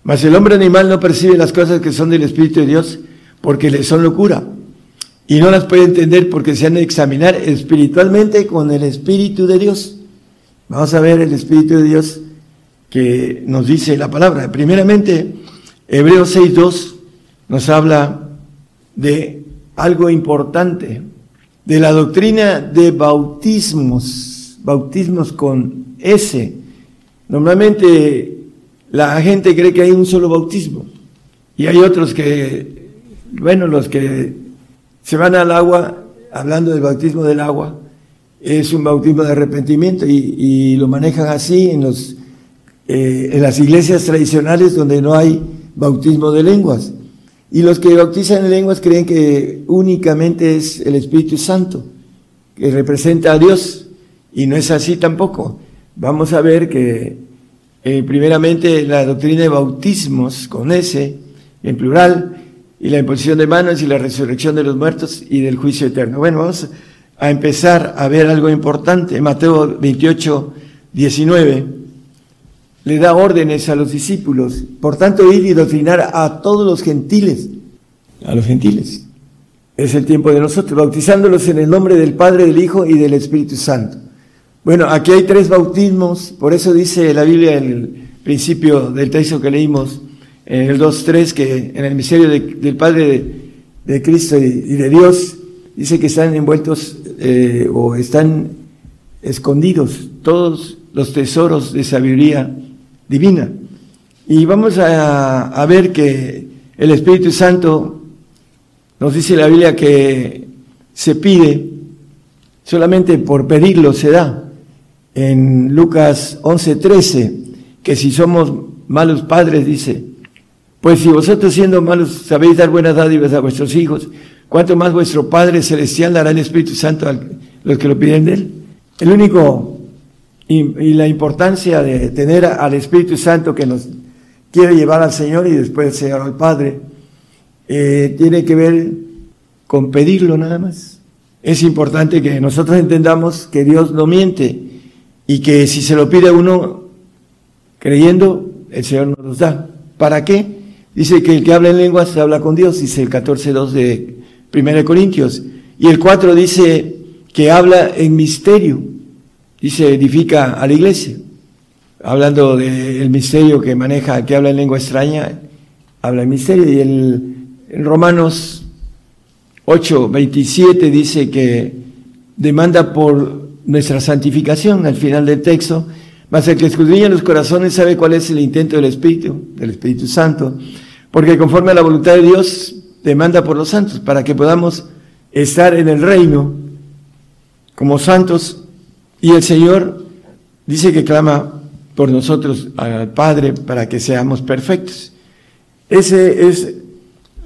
Mas el hombre animal no percibe las cosas que son del Espíritu de Dios, porque le son locura y no las puede entender porque se han de examinar espiritualmente con el Espíritu de Dios. Vamos a ver el Espíritu de Dios que nos dice la palabra. Primeramente, Hebreos 6.2 nos habla de algo importante, de la doctrina de bautismos, bautismos con S. Normalmente la gente cree que hay un solo bautismo y hay otros que, bueno, los que se van al agua, hablando del bautismo del agua, es un bautismo de arrepentimiento y, lo manejan así eh, en las iglesias tradicionales donde no hay bautismo de lenguas. Y los que bautizan en lenguas creen que únicamente es el Espíritu Santo, que representa a Dios, y no es así tampoco. Vamos a ver que eh, primeramente la doctrina de bautismos con ese, en plural, y la imposición de manos y la resurrección de los muertos y del juicio eterno. Bueno, vamos a empezar a ver algo importante. Mateo 28, 19 le da órdenes a los discípulos, por tanto ir y doctrinar a todos los gentiles, a los gentiles. Es el tiempo de nosotros, bautizándolos en el nombre del Padre, del Hijo y del Espíritu Santo. Bueno, aquí hay tres bautismos, por eso dice la Biblia en el principio del texto que leímos, en el 2.3 que en el misterio del Padre de, Cristo y, de Dios dice que están envueltos eh, o están escondidos todos los tesoros de sabiduría divina. Y vamos a, ver que el Espíritu Santo nos dice la Biblia que se pide, solamente por pedirlo se da. En Lucas 11:13, que si somos malos padres, dice, Pues si vosotros siendo malos sabéis dar buenas dádivas a vuestros hijos, ¿cuánto más vuestro Padre Celestial dará el Espíritu Santo a los que lo piden de Él? El único y, la importancia de tener al Espíritu Santo que nos quiere llevar al Señor y después Señor al Padre, eh, tiene que ver con pedirlo nada más. Es importante que nosotros entendamos que Dios no miente y que si se lo pide a uno creyendo, el Señor nos los da. ¿Para qué? Dice que el que habla en lenguas habla con Dios, dice el 14.2 de 1 Corintios. Y el 4 dice que habla en misterio, dice edifica a la iglesia. Hablando del misterio que maneja, que habla en lengua extraña, habla en misterio. Y el, en Romanos 8, 27 dice que demanda por nuestra santificación al final del texto, mas el que escudriña los corazones sabe cuál es el intento del Espíritu, del Espíritu Santo, porque conforme a la voluntad de Dios demanda por los santos, para que podamos estar en el reino como santos, y el Señor dice que clama por nosotros al Padre para que seamos perfectos. Ese es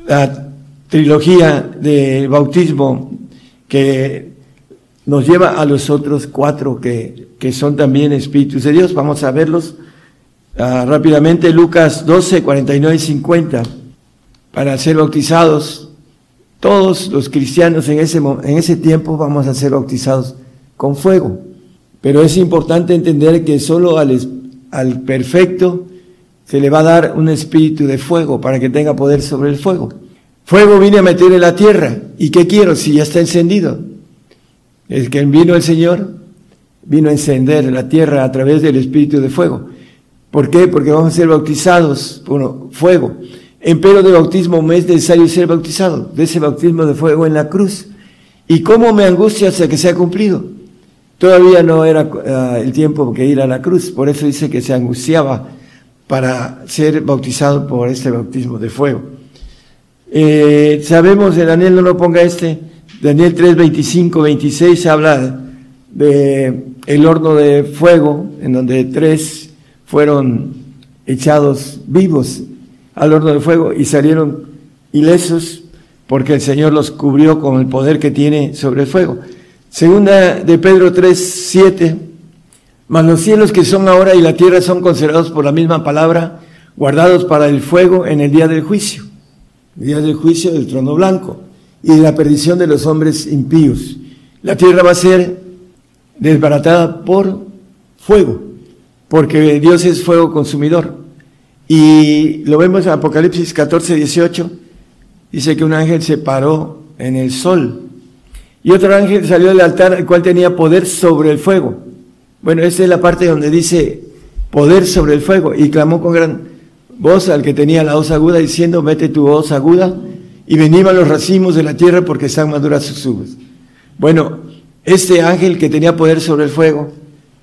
la trilogía de bautismo que nos lleva a los otros cuatro que, que son también espíritus de Dios. Vamos a verlos uh, rápidamente. Lucas 12, 49 y 50. Para ser bautizados, todos los cristianos en ese, en ese tiempo vamos a ser bautizados con fuego. Pero es importante entender que solo al, al perfecto se le va a dar un espíritu de fuego para que tenga poder sobre el fuego. Fuego vine a meter en la tierra. ¿Y qué quiero si ya está encendido? Es que vino el Señor, vino a encender la tierra a través del espíritu de fuego. ¿Por qué? Porque vamos a ser bautizados por fuego. Empero de bautismo me es necesario ser bautizado, de ese bautismo de fuego en la cruz. ¿Y cómo me angustia hasta que sea cumplido? Todavía no era uh, el tiempo que ir a la cruz, por eso dice que se angustiaba para ser bautizado por este bautismo de fuego. Eh, sabemos, de Daniel no lo ponga este, Daniel 3, 25, 26 habla de el horno de fuego, en donde tres fueron echados vivos al horno de fuego y salieron ilesos porque el Señor los cubrió con el poder que tiene sobre el fuego. Segunda de Pedro 3, 7, mas los cielos que son ahora y la tierra son considerados por la misma palabra, guardados para el fuego en el día del juicio día del juicio del trono blanco y de la perdición de los hombres impíos. La tierra va a ser desbaratada por fuego, porque Dios es fuego consumidor. Y lo vemos en Apocalipsis 14, 18, dice que un ángel se paró en el sol y otro ángel salió del altar, el cual tenía poder sobre el fuego. Bueno, esa es la parte donde dice poder sobre el fuego y clamó con gran voz al que tenía la voz aguda diciendo, mete tu voz aguda y venían los racimos de la tierra porque están maduras sus uvas. Bueno, este ángel que tenía poder sobre el fuego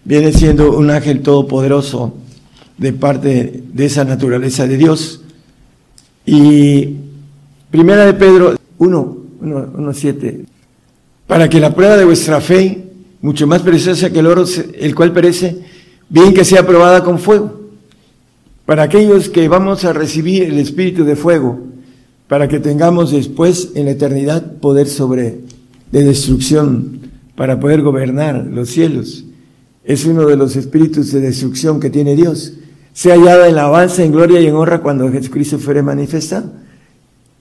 viene siendo un ángel todopoderoso de parte de esa naturaleza de Dios. Y primera de Pedro 1, 1, 7, para que la prueba de vuestra fe, mucho más preciosa que el oro, el cual perece, bien que sea probada con fuego para aquellos que vamos a recibir el espíritu de fuego, para que tengamos después en la eternidad poder sobre de destrucción, para poder gobernar los cielos. Es uno de los espíritus de destrucción que tiene Dios. Se hallada en la alabanza, en gloria y en honra cuando Jesucristo fuere manifestado.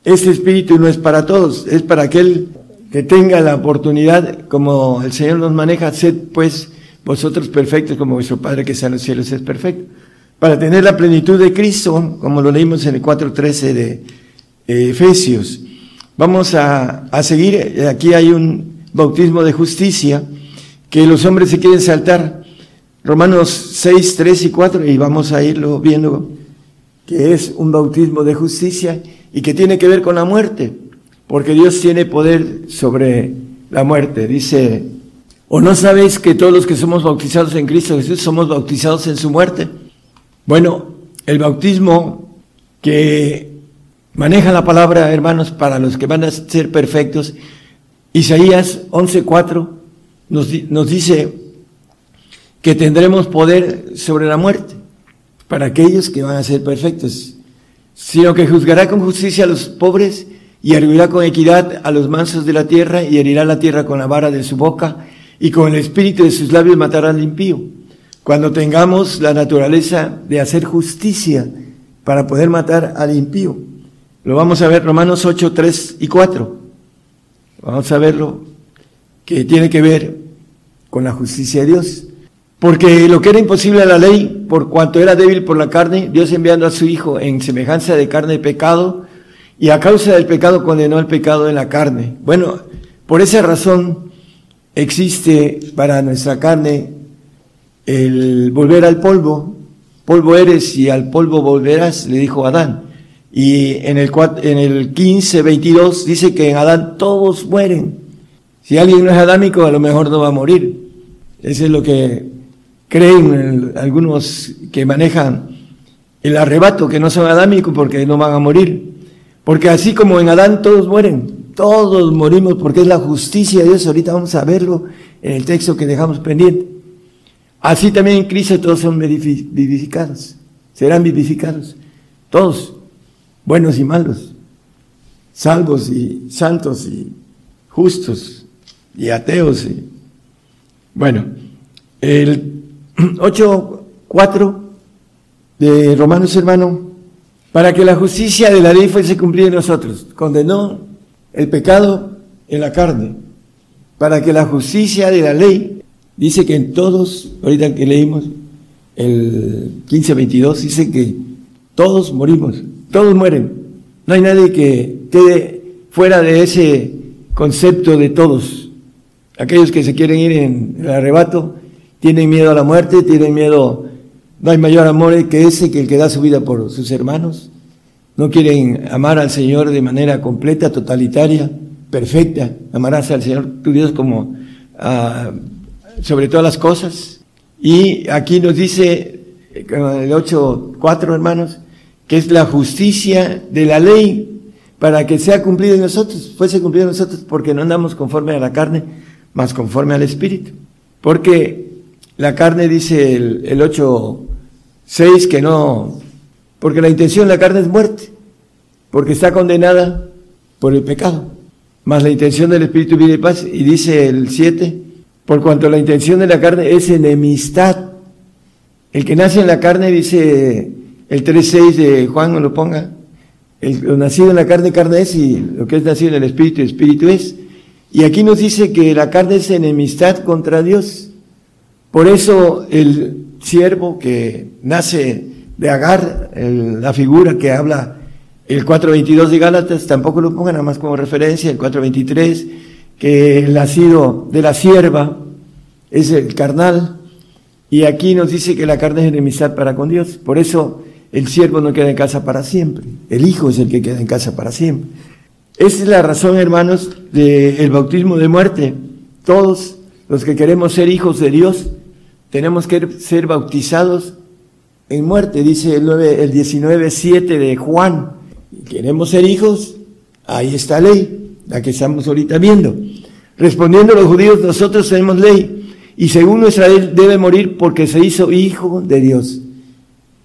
Este espíritu no es para todos, es para aquel que tenga la oportunidad, como el Señor nos maneja, sed pues vosotros perfectos como vuestro Padre que está en los cielos es perfecto para tener la plenitud de Cristo, como lo leímos en el 4.13 de eh, Efesios. Vamos a, a, seguir, aquí hay un bautismo de justicia que los hombres se quieren saltar. Romanos 6, 3 y 4, y vamos a irlo viendo, que es un bautismo de justicia y que tiene que ver con la muerte, porque Dios tiene poder sobre la muerte. Dice, ¿o no sabéis que todos los que somos bautizados en Cristo Jesús somos bautizados en su muerte? Bueno, el bautismo que maneja la palabra, hermanos, para los que van a ser perfectos, Isaías 11:4 nos, nos dice que tendremos poder sobre la muerte para aquellos que van a ser perfectos. sino que juzgará con justicia a los pobres y arguirá con equidad a los mansos de la tierra y herirá la tierra con la vara de su boca y con el espíritu de sus labios matará al impío. Cuando tengamos la naturaleza de hacer justicia para poder matar al impío. Lo vamos a ver Romanos 8, 3 y 4. Vamos a verlo que tiene que ver con la justicia de Dios. Porque lo que era imposible a la ley, por cuanto era débil por la carne, Dios enviando a su Hijo en semejanza de carne de pecado, y a causa del pecado condenó el pecado en la carne. Bueno, por esa razón existe para nuestra carne el volver al polvo. Polvo eres y al polvo volverás, le dijo Adán. Y en el, en el 15, 22 dice que en Adán todos mueren. Si alguien no es adámico, a lo mejor no va a morir. Eso es lo que creen algunos que manejan el arrebato, que no son adámicos porque no van a morir. Porque así como en Adán todos mueren, todos morimos porque es la justicia de Dios. Ahorita vamos a verlo en el texto que dejamos pendiente. Así también en Cristo todos son vivificados, serán vivificados. Todos, buenos y malos, salvos y santos y justos y ateos. Bueno, el 8.4 de Romanos, hermano, para que la justicia de la ley fuese cumplida en nosotros. Condenó el pecado en la carne, para que la justicia de la ley, dice que en todos, ahorita que leímos el 15.22, dice que todos morimos, todos mueren. No hay nadie que quede fuera de ese concepto de todos. Aquellos que se quieren ir en el arrebato, tienen miedo a la muerte, tienen miedo, no hay mayor amor que ese que el que da su vida por sus hermanos. No quieren amar al Señor de manera completa, totalitaria, perfecta. Amarás al Señor tu Dios como ah, sobre todas las cosas. Y aquí nos dice el 8.4, hermanos, que es la justicia de la ley para que sea cumplida en nosotros, fuese cumplida en nosotros, porque no andamos conforme a la carne, más conforme al Espíritu. Porque la carne dice el, el 8.6 que no, porque la intención de la carne es muerte, porque está condenada por el pecado. Más la intención del Espíritu vida y paz. Y dice el 7, por cuanto la intención de la carne es enemistad. El que nace en la carne, dice el 3.6 de Juan, no lo ponga, el, lo nacido en la carne, carne es, y lo que es nacido en el Espíritu, Espíritu es. Y aquí nos dice que la carne es enemistad contra Dios. Por eso el siervo que nace de Agar, la figura que habla el 4.22 de Gálatas, tampoco lo pongan nada más como referencia, el 4.23, que el nacido de la sierva es el carnal, y aquí nos dice que la carne es enemistad para con Dios. Por eso el siervo no queda en casa para siempre, el hijo es el que queda en casa para siempre. Esa es la razón, hermanos, del bautismo de muerte. Todos los que queremos ser hijos de Dios, tenemos que ser bautizados en muerte, dice el, 9, el 19.7 de Juan. ¿Queremos ser hijos? Ahí está ley, la que estamos ahorita viendo. Respondiendo los judíos, nosotros tenemos ley, y según nuestra ley debe morir porque se hizo hijo de Dios.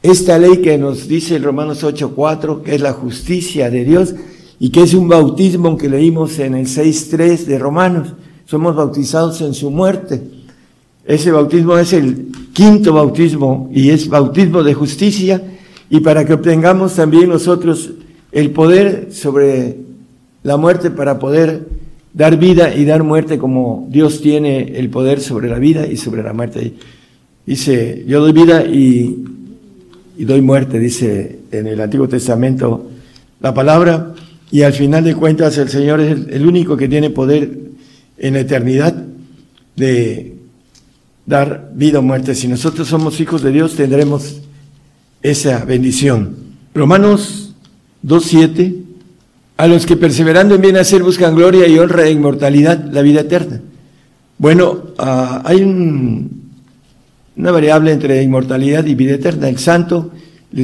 Esta ley que nos dice el Romanos 8.4, que es la justicia de Dios, y que es un bautismo que leímos en el 6.3 de Romanos, somos bautizados en su muerte. Ese bautismo es el quinto bautismo y es bautismo de justicia y para que obtengamos también nosotros el poder sobre la muerte para poder dar vida y dar muerte como Dios tiene el poder sobre la vida y sobre la muerte. Dice, yo doy vida y, y doy muerte, dice en el Antiguo Testamento la palabra, y al final de cuentas el Señor es el único que tiene poder en la eternidad de dar vida o muerte. Si nosotros somos hijos de Dios, tendremos esa bendición. Romanos 2.7, a los que perseverando en bien hacer buscan gloria y honra e inmortalidad, la vida eterna. Bueno, ah, hay una variable entre inmortalidad y vida eterna. El santo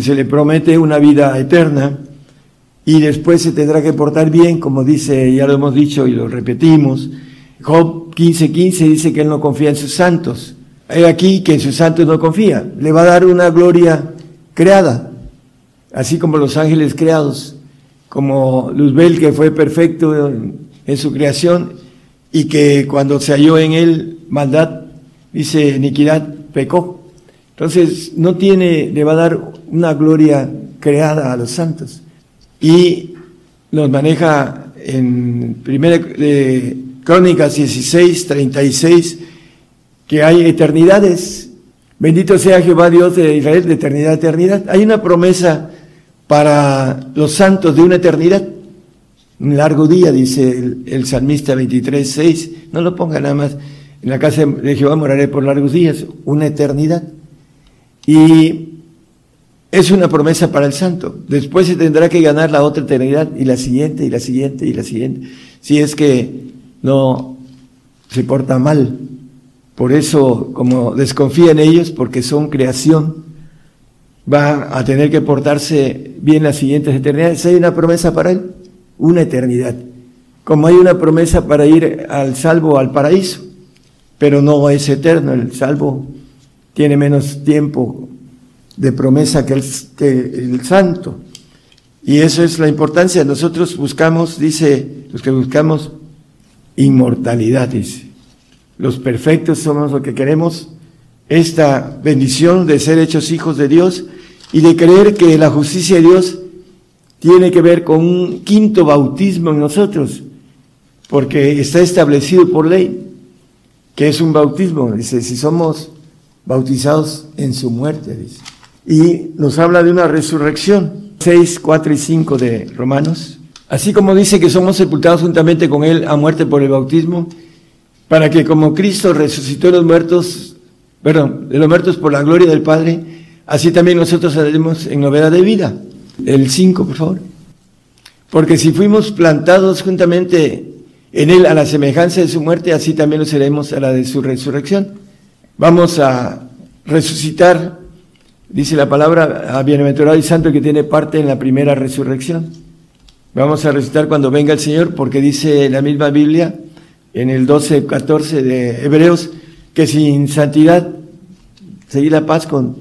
se le promete una vida eterna y después se tendrá que portar bien, como dice, ya lo hemos dicho y lo repetimos, Job 15:15 dice que él no confía en sus santos. Hay aquí que en sus santos no confía. Le va a dar una gloria creada. así como los ángeles creados, como Luzbel que fue perfecto en, su creación y que cuando se halló en él maldad, dice iniquidad, pecó. Entonces no tiene, le va a dar una gloria creada a los santos. Y nos maneja en primera Crónicas 16, 36, que hay eternidades. Bendito sea Jehová Dios de Israel de eternidad a eternidad. Hay una promesa para los santos de una eternidad. Un largo día, dice el, el salmista 23, 6. No lo ponga nada más. En la casa de Jehová moraré por largos días. Una eternidad. Y es una promesa para el santo. Después se tendrá que ganar la otra eternidad y la siguiente y la siguiente y la siguiente. Si es que no se porta mal. Por eso, como desconfía en ellos, porque son creación, va a tener que portarse bien las siguientes eternidades. Hay una promesa para él, una eternidad. Como hay una promesa para ir al salvo al paraíso, pero no es eterno. El salvo tiene menos tiempo de promesa que el, que el santo. Y eso es la importancia. Nosotros buscamos, dice, los que buscamos inmortalidad, dice. Los perfectos somos los que queremos esta bendición de ser hechos hijos de Dios y de creer que la justicia de Dios tiene que ver con un quinto bautismo en nosotros, porque está establecido por ley, que es un bautismo, dice, si somos bautizados en su muerte. Y nos habla de una resurrección, 6, 4 y 5 de Romanos. Así como dice que somos sepultados juntamente con Él a muerte por el bautismo, para que como Cristo resucitó a los muertos, perdón, de los muertos por la gloria del Padre, así también nosotros haremos en novedad de vida. El 5, por favor. Porque si fuimos plantados juntamente en Él a la semejanza de su muerte, así también lo seremos a la de su resurrección. Vamos a resucitar, dice la palabra, a bienaventurado y santo que tiene parte en la primera resurrección. Vamos a recitar cuando venga el Señor, porque dice la misma Biblia, en el 12, 14 de Hebreos, que sin santidad, seguir la paz con,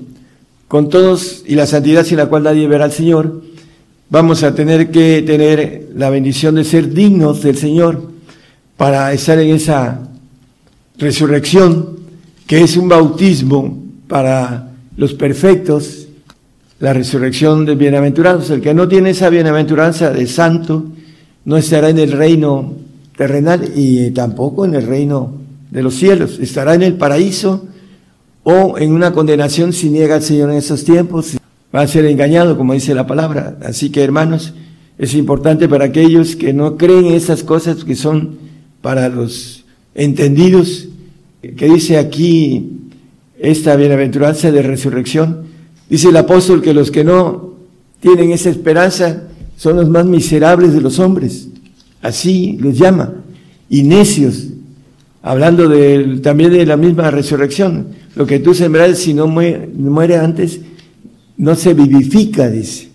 con todos y la santidad sin la cual nadie verá al Señor, vamos a tener que tener la bendición de ser dignos del Señor para estar en esa resurrección, que es un bautismo para los perfectos la resurrección de bienaventurados. El que no tiene esa bienaventuranza de santo no estará en el reino terrenal y tampoco en el reino de los cielos. Estará en el paraíso o en una condenación si niega al Señor en esos tiempos. Va a ser engañado, como dice la palabra. Así que, hermanos, es importante para aquellos que no creen esas cosas que son para los entendidos, que dice aquí esta bienaventuranza de resurrección, Dice el apóstol que los que no tienen esa esperanza son los más miserables de los hombres. Así los llama. Y necios. Hablando también de la misma resurrección. Lo que tú sembras, si no muere, antes, no se vivifica, dice.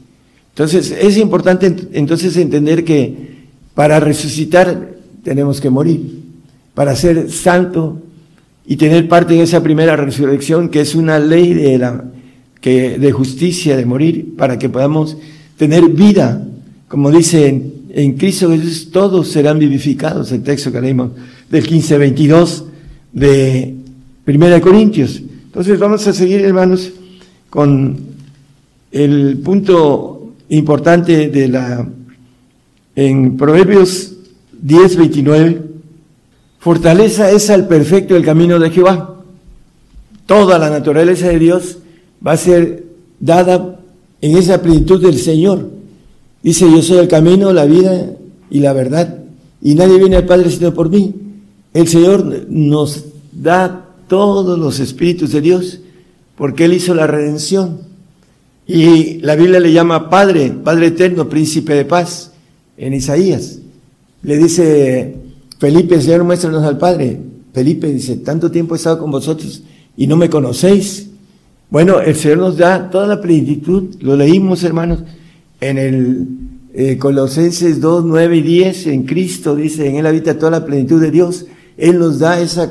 Entonces, es importante entonces entender que para resucitar tenemos que morir. Para ser santo y tener parte en esa primera resurrección, que es una ley de la, que de justicia, de morir, para que podamos tener vida. Como dice en, Cristo Jesús, todos serán vivificados, el texto que leímos del 15-22 de Primera de Corintios. Entonces vamos a seguir, hermanos, con el punto importante de la, en Proverbios 10, 29, fortaleza es al perfecto el camino de Jehová. Toda la naturaleza de Dios va a ser dada en esa plenitud del Señor. Dice, yo soy el camino, la vida y la verdad, y nadie viene al Padre sino por mí. El Señor nos da todos los espíritus de Dios, porque Él hizo la redención. Y la Biblia le llama Padre, Padre eterno, príncipe de paz, en Isaías. Le dice Felipe, Señor, muéstranos al Padre. Felipe dice, tanto tiempo he estado con vosotros y no me conocéis. Bueno, el Señor nos da toda la plenitud, lo leímos hermanos, en el eh, Colosenses 2, 9 y 10, en Cristo dice, en Él habita toda la plenitud de Dios, Él nos da esa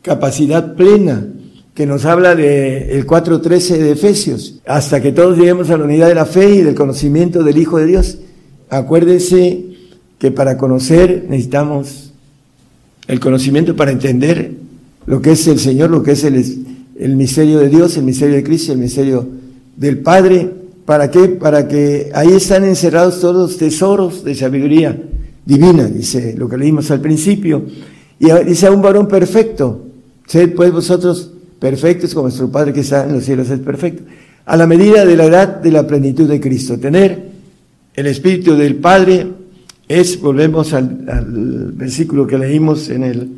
capacidad plena que nos habla de el 4.13 de Efesios, hasta que todos lleguemos a la unidad de la fe y del conocimiento del Hijo de Dios. Acuérdense que para conocer necesitamos el conocimiento para entender lo que es el Señor, lo que es el, el misterio de Dios, el misterio de Cristo, el misterio del Padre. ¿Para qué? Para que ahí están encerrados todos los tesoros de sabiduría divina, dice lo que leímos al principio. Y dice a un varón perfecto, sed pues vosotros perfectos como nuestro Padre que está en los cielos es perfecto. A la medida de la edad de la plenitud de Cristo. Tener el Espíritu del Padre es, volvemos al, versículo que leímos en el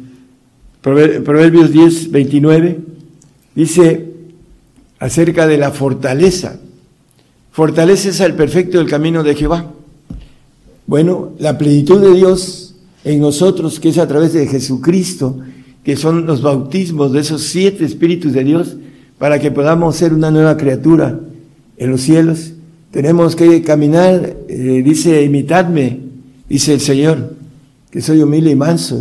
Proverbios 10, 29, dice acerca de la fortaleza. Fortaleces al perfecto del camino de Jehová. Bueno, la plenitud de Dios en nosotros, que es a través de Jesucristo, que son los bautismos de esos siete espíritus de Dios, para que podamos ser una nueva criatura en los cielos. Tenemos que caminar, eh, dice, imitadme, dice el Señor, que soy humilde y manso.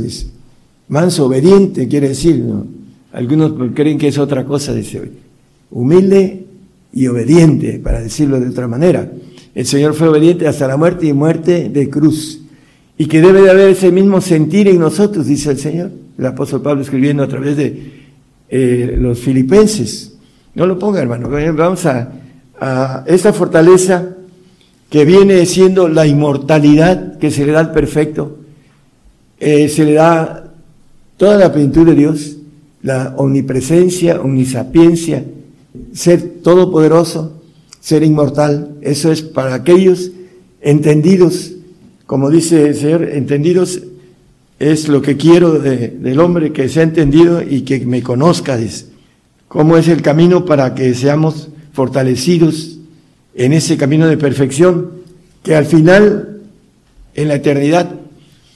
Manso, obediente, quiere decir, ¿no? Algunos creen que es otra cosa, dice, humilde y obediente, para decirlo de otra manera. El Señor fue obediente hasta la muerte y muerte de cruz. Y que debe de haber ese mismo sentir en nosotros, dice el Señor el apóstol Pablo escribiendo a través de eh, los filipenses. No lo ponga, hermano. Vamos a, a esta fortaleza que viene siendo la inmortalidad que se le da al perfecto, eh, se le da toda la plenitud de Dios, la omnipresencia, omnisapiencia, ser todopoderoso, ser inmortal. Eso es para aquellos entendidos, como dice el Señor, entendidos es lo que quiero del hombre que se ha entendido y que me conozca. ¿Cómo es el camino para que seamos fortalecidos en ese camino de perfección? Que al final, en la eternidad,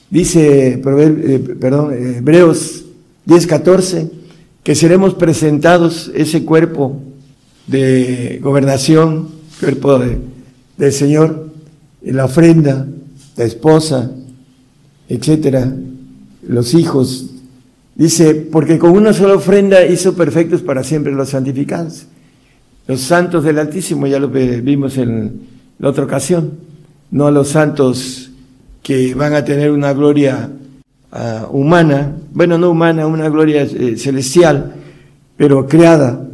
dice eh, perdón, Hebreos 10:14, que seremos presentados ese cuerpo de gobernación, cuerpo de, del Señor, la ofrenda, la esposa, etcétera, los hijos. Dice, porque con una sola ofrenda hizo perfectos para siempre los santificados. Los santos del Altísimo, ya lo vimos en la otra ocasión, no los santos que van a tener una gloria ah, humana, bueno, no humana, una gloria eh, celestial, pero creada.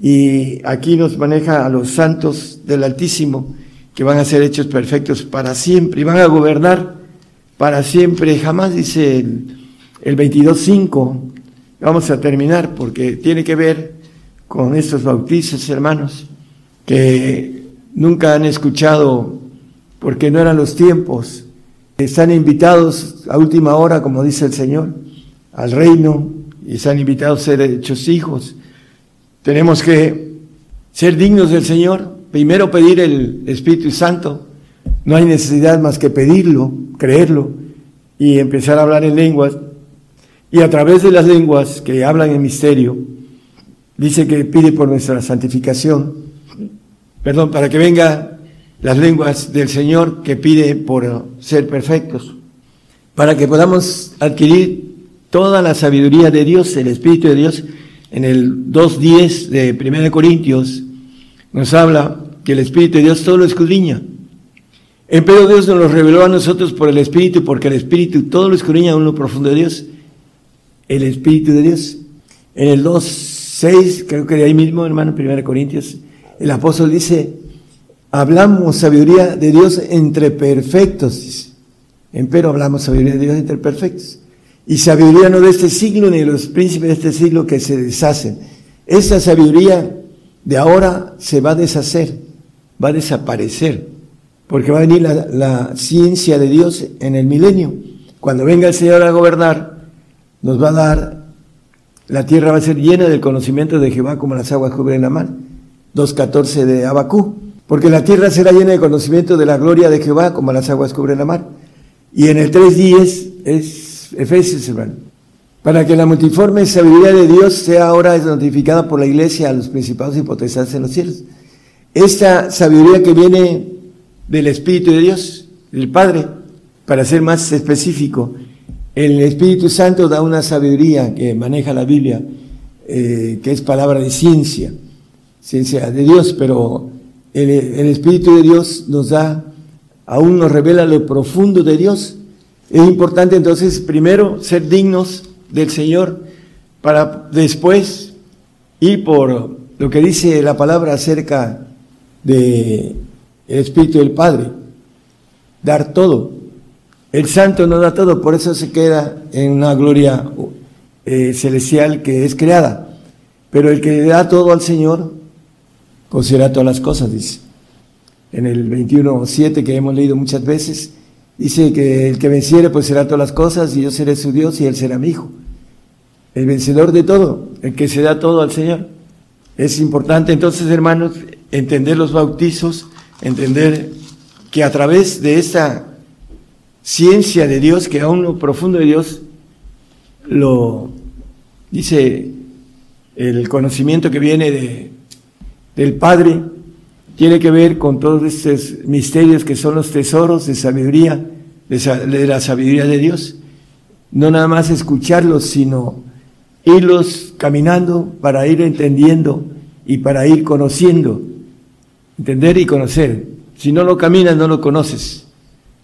Y aquí nos maneja a los santos del Altísimo, que van a ser hechos perfectos para siempre y van a gobernar para siempre, jamás dice el, el 22.5. Vamos a terminar porque tiene que ver con estos bautizos, hermanos, que nunca han escuchado porque no eran los tiempos. Están invitados a última hora, como dice el Señor, al reino y están invitados a ser hechos hijos. Tenemos que ser dignos del Señor, primero pedir el Espíritu Santo, no hay necesidad más que pedirlo, creerlo y empezar a hablar en lenguas. Y a través de las lenguas que hablan en misterio, dice que pide por nuestra santificación, perdón, para que venga las lenguas del Señor que pide por ser perfectos, para que podamos adquirir toda la sabiduría de Dios, el Espíritu de Dios. En el 2.10 de 1 Corintios nos habla que el Espíritu de Dios todo lo escudriña Empero Dios nos lo reveló a nosotros por el Espíritu, porque el Espíritu todo lo escudriña en lo profundo de Dios. El Espíritu de Dios. En el 2.6, creo que de ahí mismo, hermano, 1 Corintios, el apóstol dice, hablamos sabiduría de Dios entre perfectos. Empero hablamos sabiduría de Dios entre perfectos. Y sabiduría no de este siglo ni de los príncipes de este siglo que se deshacen. Esa sabiduría de ahora se va a deshacer, va a desaparecer porque va a venir la, ciencia de Dios en el milenio. Cuando venga el Señor a gobernar, nos va a dar, la tierra va a ser llena del conocimiento de Jehová como las aguas cubren la mar. 2.14 de Abacú. Porque la tierra será llena de conocimiento de la gloria de Jehová como las aguas cubren la mar. Y en el 3.10 es Efesios, hermano. Para que la multiforme sabiduría de Dios sea ahora notificada por la iglesia a los principados y potestades en los cielos. Esta sabiduría que viene del Espíritu de Dios, del Padre, para ser más específico. El Espíritu Santo da una sabiduría que maneja la Biblia eh, que es palabra de ciencia, ciencia de Dios, pero el, Espíritu de Dios nos da, aún nos revela lo profundo de Dios. Es importante entonces primero ser dignos del Señor para después ir por lo que dice la palabra acerca de el Espíritu del Padre, dar todo. El Santo no da todo, por eso se queda en una gloria eh, celestial que es creada. Pero el que da todo al Señor, poseerá todas las cosas, dice. En el 21.7 que hemos leído muchas veces, dice que el que venciere poseerá todas las cosas y yo seré su Dios y él será mi hijo. El vencedor de todo, el que se da todo al Señor. Es importante entonces, hermanos, entender los bautizos, entender que a través de esa ciencia de Dios, que aún lo profundo de Dios, lo dice el conocimiento que viene de, del Padre, tiene que ver con todos estos misterios que son los tesoros de sabiduría, de, la sabiduría de Dios. No nada más escucharlos, sino irlos caminando para ir entendiendo y para ir conociendo, entender y conocer. Si no lo caminas, no lo conoces.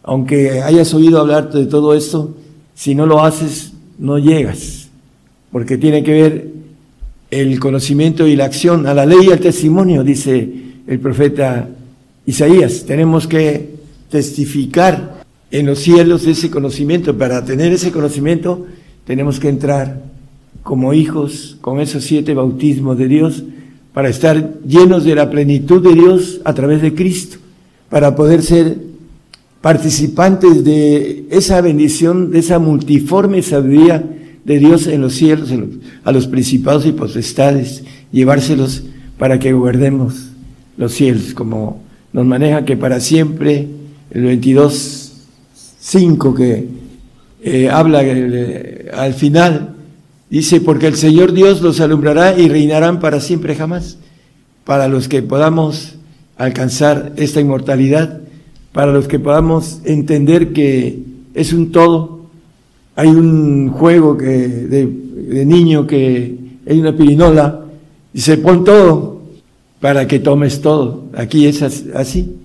Aunque hayas oído hablar de todo esto, si no lo haces, no llegas, porque tiene que ver el conocimiento y la acción a la ley y al testimonio, dice el profeta Isaías. Tenemos que testificar en los cielos ese conocimiento. Para tener ese conocimiento tenemos que entrar como hijos con esos siete bautismos de Dios para estar llenos de la plenitud de Dios a través de Cristo, para poder ser participantes de esa bendición, de esa multiforme sabiduría de Dios en los cielos, a los principados y potestades, llevárselos para que guardemos los cielos, como nos maneja que para siempre, el 22.5 que eh, habla eh, al final, dice, porque el Señor Dios los alumbrará y reinarán para siempre jamás, para los que podamos alcanzar esta inmortalidad para los que podamos entender que es un todo. Hay un juego que, de, niño que hay una pirinola y se pone todo para que tomes todo. Aquí es así.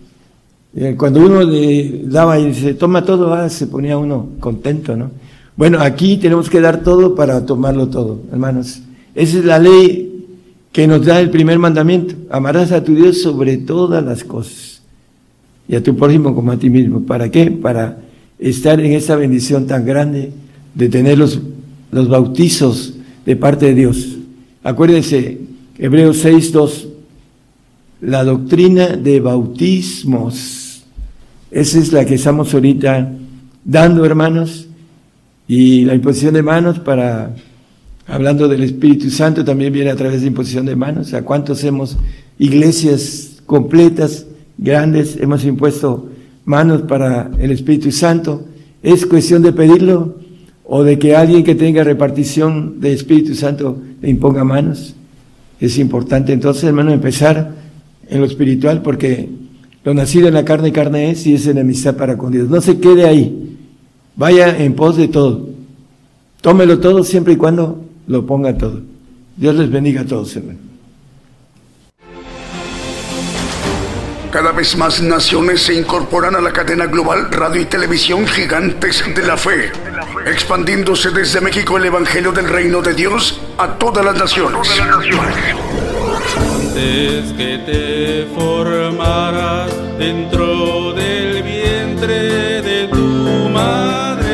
Eh, cuando uno le daba y se toma todo, ah, se ponía uno contento, ¿no? Bueno, aquí tenemos que dar todo para tomarlo todo, hermanos. Esa es la ley que nos da el primer mandamiento. Amarás a tu Dios sobre todas las cosas y a tu prójimo como a ti mismo. ¿Para qué? Para estar en esa bendición tan grande de tener los, los bautizos de parte de Dios. Acuérdense, Hebreos 6, 2, la doctrina de bautismos. Esa es la que estamos ahorita dando, hermanos, y la imposición de manos para, hablando del Espíritu Santo, también viene a través de imposición de manos. ¿A cuántos hemos iglesias completas grandes, hemos impuesto manos para el Espíritu Santo. Es cuestión de pedirlo o de que alguien que tenga repartición de Espíritu Santo le imponga manos. Es importante entonces, hermano, empezar en lo espiritual porque lo nacido en la carne, carne es y es enemistad para con Dios. No se quede ahí. Vaya en pos de todo. Tómelo todo siempre y cuando lo ponga todo. Dios les bendiga a todos, hermano. Cada vez más naciones se incorporan a la cadena global radio y televisión gigantes de la fe, expandiéndose desde México el Evangelio del Reino de Dios a todas las naciones. Antes que te formaras dentro del vientre de tu madre,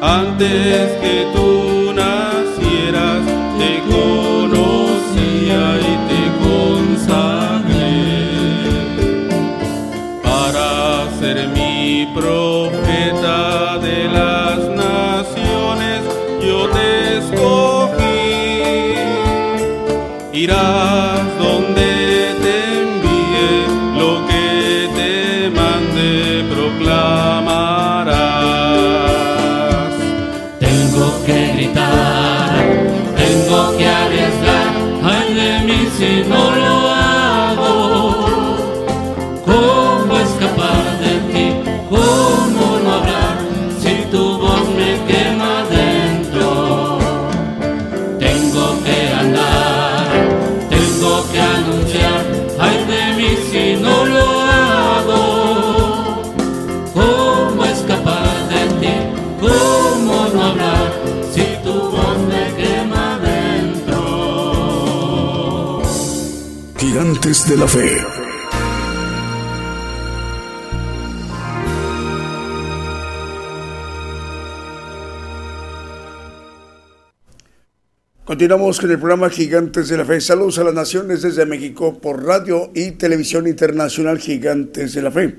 antes que tú nacieras, te conocía y te profeta Irás donde De la Fe. Continuamos con el programa Gigantes de la Fe. Saludos a las naciones desde México por radio y televisión internacional Gigantes de la Fe.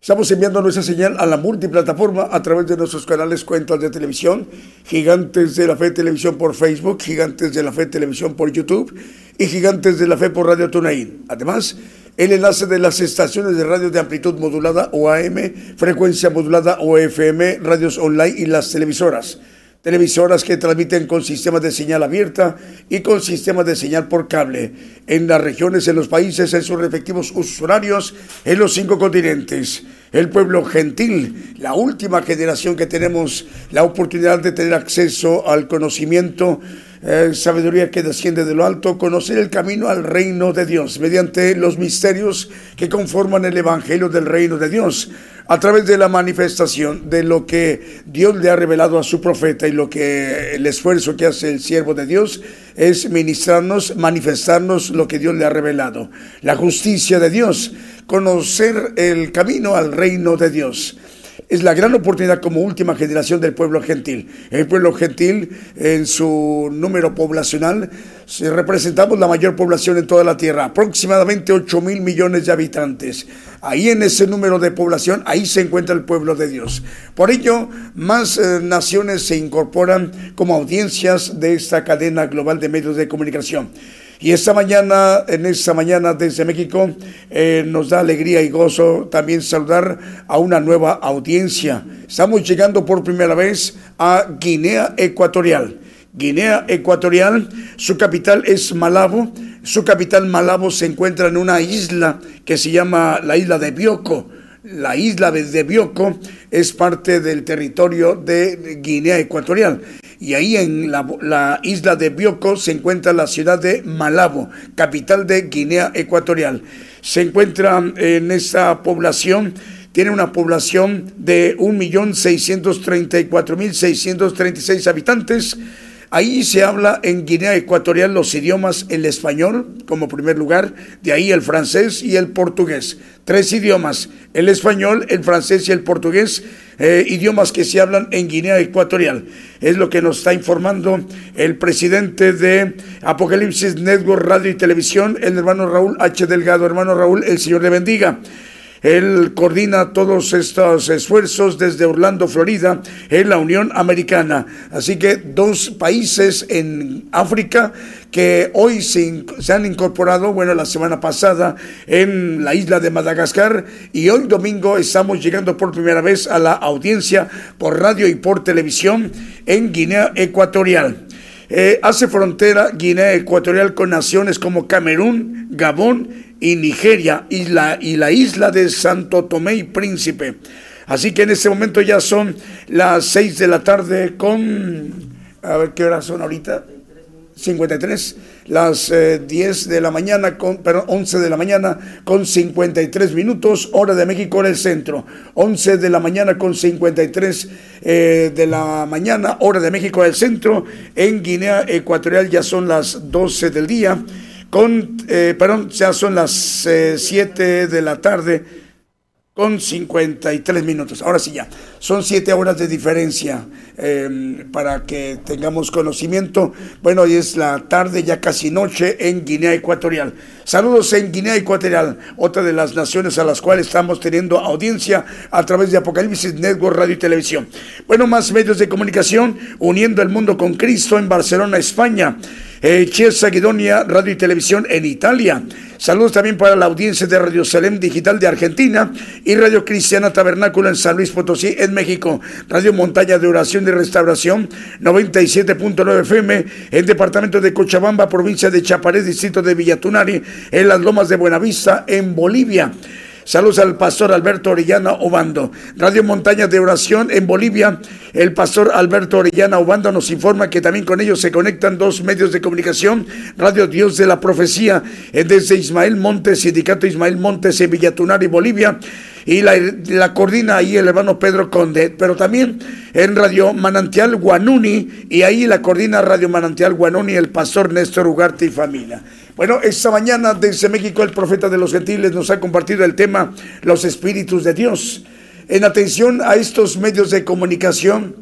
Estamos enviando nuestra señal a la multiplataforma a través de nuestros canales cuentas de televisión, Gigantes de la Fe Televisión por Facebook, Gigantes de la Fe Televisión por YouTube y Gigantes de la Fe por Radio Tunaín. Además, el enlace de las estaciones de radio de amplitud modulada o AM, frecuencia modulada o FM, radios online y las televisoras televisoras que transmiten con sistemas de señal abierta y con sistemas de señal por cable en las regiones, en los países, en sus respectivos usuarios, en los cinco continentes. El pueblo gentil, la última generación que tenemos la oportunidad de tener acceso al conocimiento, eh, sabiduría que desciende de lo alto, conocer el camino al reino de Dios mediante los misterios que conforman el Evangelio del reino de Dios a través de la manifestación de lo que Dios le ha revelado a su profeta y lo que el esfuerzo que hace el siervo de Dios es ministrarnos, manifestarnos lo que Dios le ha revelado. La justicia de Dios, conocer el camino al reino de Dios es la gran oportunidad como última generación del pueblo gentil. El pueblo gentil, en su número poblacional, representamos la mayor población en toda la tierra, aproximadamente 8 mil millones de habitantes. Ahí en ese número de población, ahí se encuentra el pueblo de Dios. Por ello, más eh, naciones se incorporan como audiencias de esta cadena global de medios de comunicación. Y esta mañana, en esta mañana desde México, eh, nos da alegría y gozo también saludar a una nueva audiencia. Estamos llegando por primera vez a Guinea Ecuatorial. Guinea Ecuatorial, su capital es Malabo. Su capital Malabo se encuentra en una isla que se llama la isla de Bioko. La isla de Bioko es parte del territorio de Guinea Ecuatorial y ahí en la, isla de Bioko se encuentra la ciudad de Malabo, capital de Guinea Ecuatorial. Se encuentra en esa población tiene una población de 1.634.636 habitantes Ahí se habla en Guinea Ecuatorial los idiomas, el español como primer lugar, de ahí el francés y el portugués. Tres idiomas, el español, el francés y el portugués, eh, idiomas que se hablan en Guinea Ecuatorial. Es lo que nos está informando el presidente de Apocalipsis Network Radio y Televisión, el hermano Raúl H. Delgado. Hermano Raúl, el Señor le bendiga. Él coordina todos estos esfuerzos desde Orlando, Florida, en la Unión Americana. Así que dos países en África que hoy se, han incorporado, bueno, la semana pasada en la isla de Madagascar y hoy domingo estamos llegando por primera vez a la audiencia por radio y por televisión en Guinea Ecuatorial. Eh, hace frontera Guinea Ecuatorial con naciones como Camerún, Gabón y Nigeria y la, y la isla de Santo Tomé y Príncipe. Así que en este momento ya son las 6 de la tarde con... A ver qué horas son ahorita. 53, las 10 eh, de la mañana, con, perdón, 11 de la mañana con 53 minutos, hora de México, hora del centro. 11 de la mañana con 53 eh, de la mañana, hora de México, del centro. En Guinea Ecuatorial ya son las 12 del día, con, eh, perdón, ya son las 7 de la tarde con 53 minutos. Ahora sí ya, son 7 horas de diferencia em, para que tengamos conocimiento. Bueno, hoy es la tarde, ya casi noche en Guinea Ecuatorial. Saludos en Guinea Ecuatorial, otra de las naciones a las cuales estamos teniendo audiencia a través de Apocalipsis Network Radio y Televisión. Bueno, más medios de comunicación uniendo el mundo con Cristo en Barcelona, España. Eh, Chiesa Guidonia, Radio y Televisión en Italia. Saludos también para la audiencia de Radio Salem Digital de Argentina y Radio Cristiana Tabernáculo en San Luis Potosí, en México. Radio Montaña de Oración y Restauración 97.9 FM en Departamento de Cochabamba, provincia de Chaparés, distrito de Villatunari, en las Lomas de Buenavista, en Bolivia. Saludos al pastor Alberto Orellana Obando. Radio Montaña de Oración en Bolivia. El pastor Alberto Orellana Obando nos informa que también con ellos se conectan dos medios de comunicación. Radio Dios de la Profecía desde Ismael Montes, Sindicato Ismael Montes en Villatunari, Bolivia y la, la coordina ahí el hermano Pedro Conde, pero también en Radio Manantial Guanuni y ahí la coordina Radio Manantial Guanuni el pastor Néstor Ugarte y familia. Bueno, esta mañana desde México el profeta de los gentiles nos ha compartido el tema Los Espíritus de Dios. En atención a estos medios de comunicación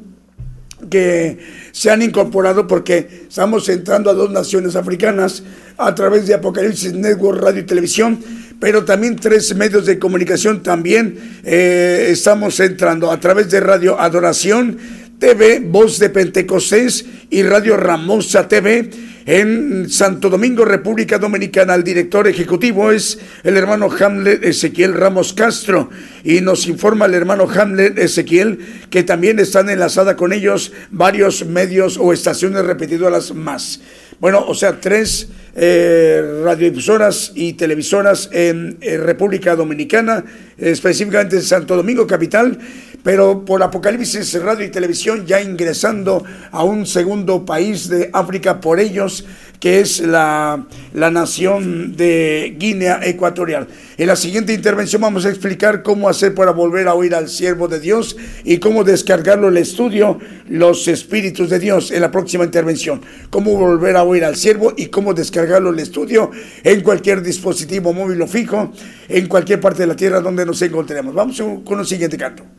que se han incorporado porque estamos entrando a dos naciones africanas a través de Apocalipsis Network Radio y Televisión, pero también tres medios de comunicación también eh, estamos entrando a través de Radio Adoración TV, Voz de Pentecostés y Radio Ramosa TV en Santo Domingo, República Dominicana. El director ejecutivo es el hermano Hamlet Ezequiel Ramos Castro y nos informa el hermano Hamlet Ezequiel que también están enlazada con ellos varios medios o estaciones repetidoras más. Bueno, o sea, tres eh, y televisoras en, República Dominicana, específicamente en Santo Domingo Capital, pero por Apocalipsis Radio y Televisión ya ingresando a un segundo país de África por ellos que es la, nación de Guinea Ecuatorial. En la siguiente intervención vamos a explicar cómo hacer para volver a oír al siervo de Dios y cómo descargarlo el estudio, los espíritus de Dios, en la próxima intervención. Cómo volver a oír al siervo y cómo descargarlo el estudio en cualquier dispositivo móvil o fijo, en cualquier parte de la tierra donde nos encontremos. Vamos con el siguiente canto.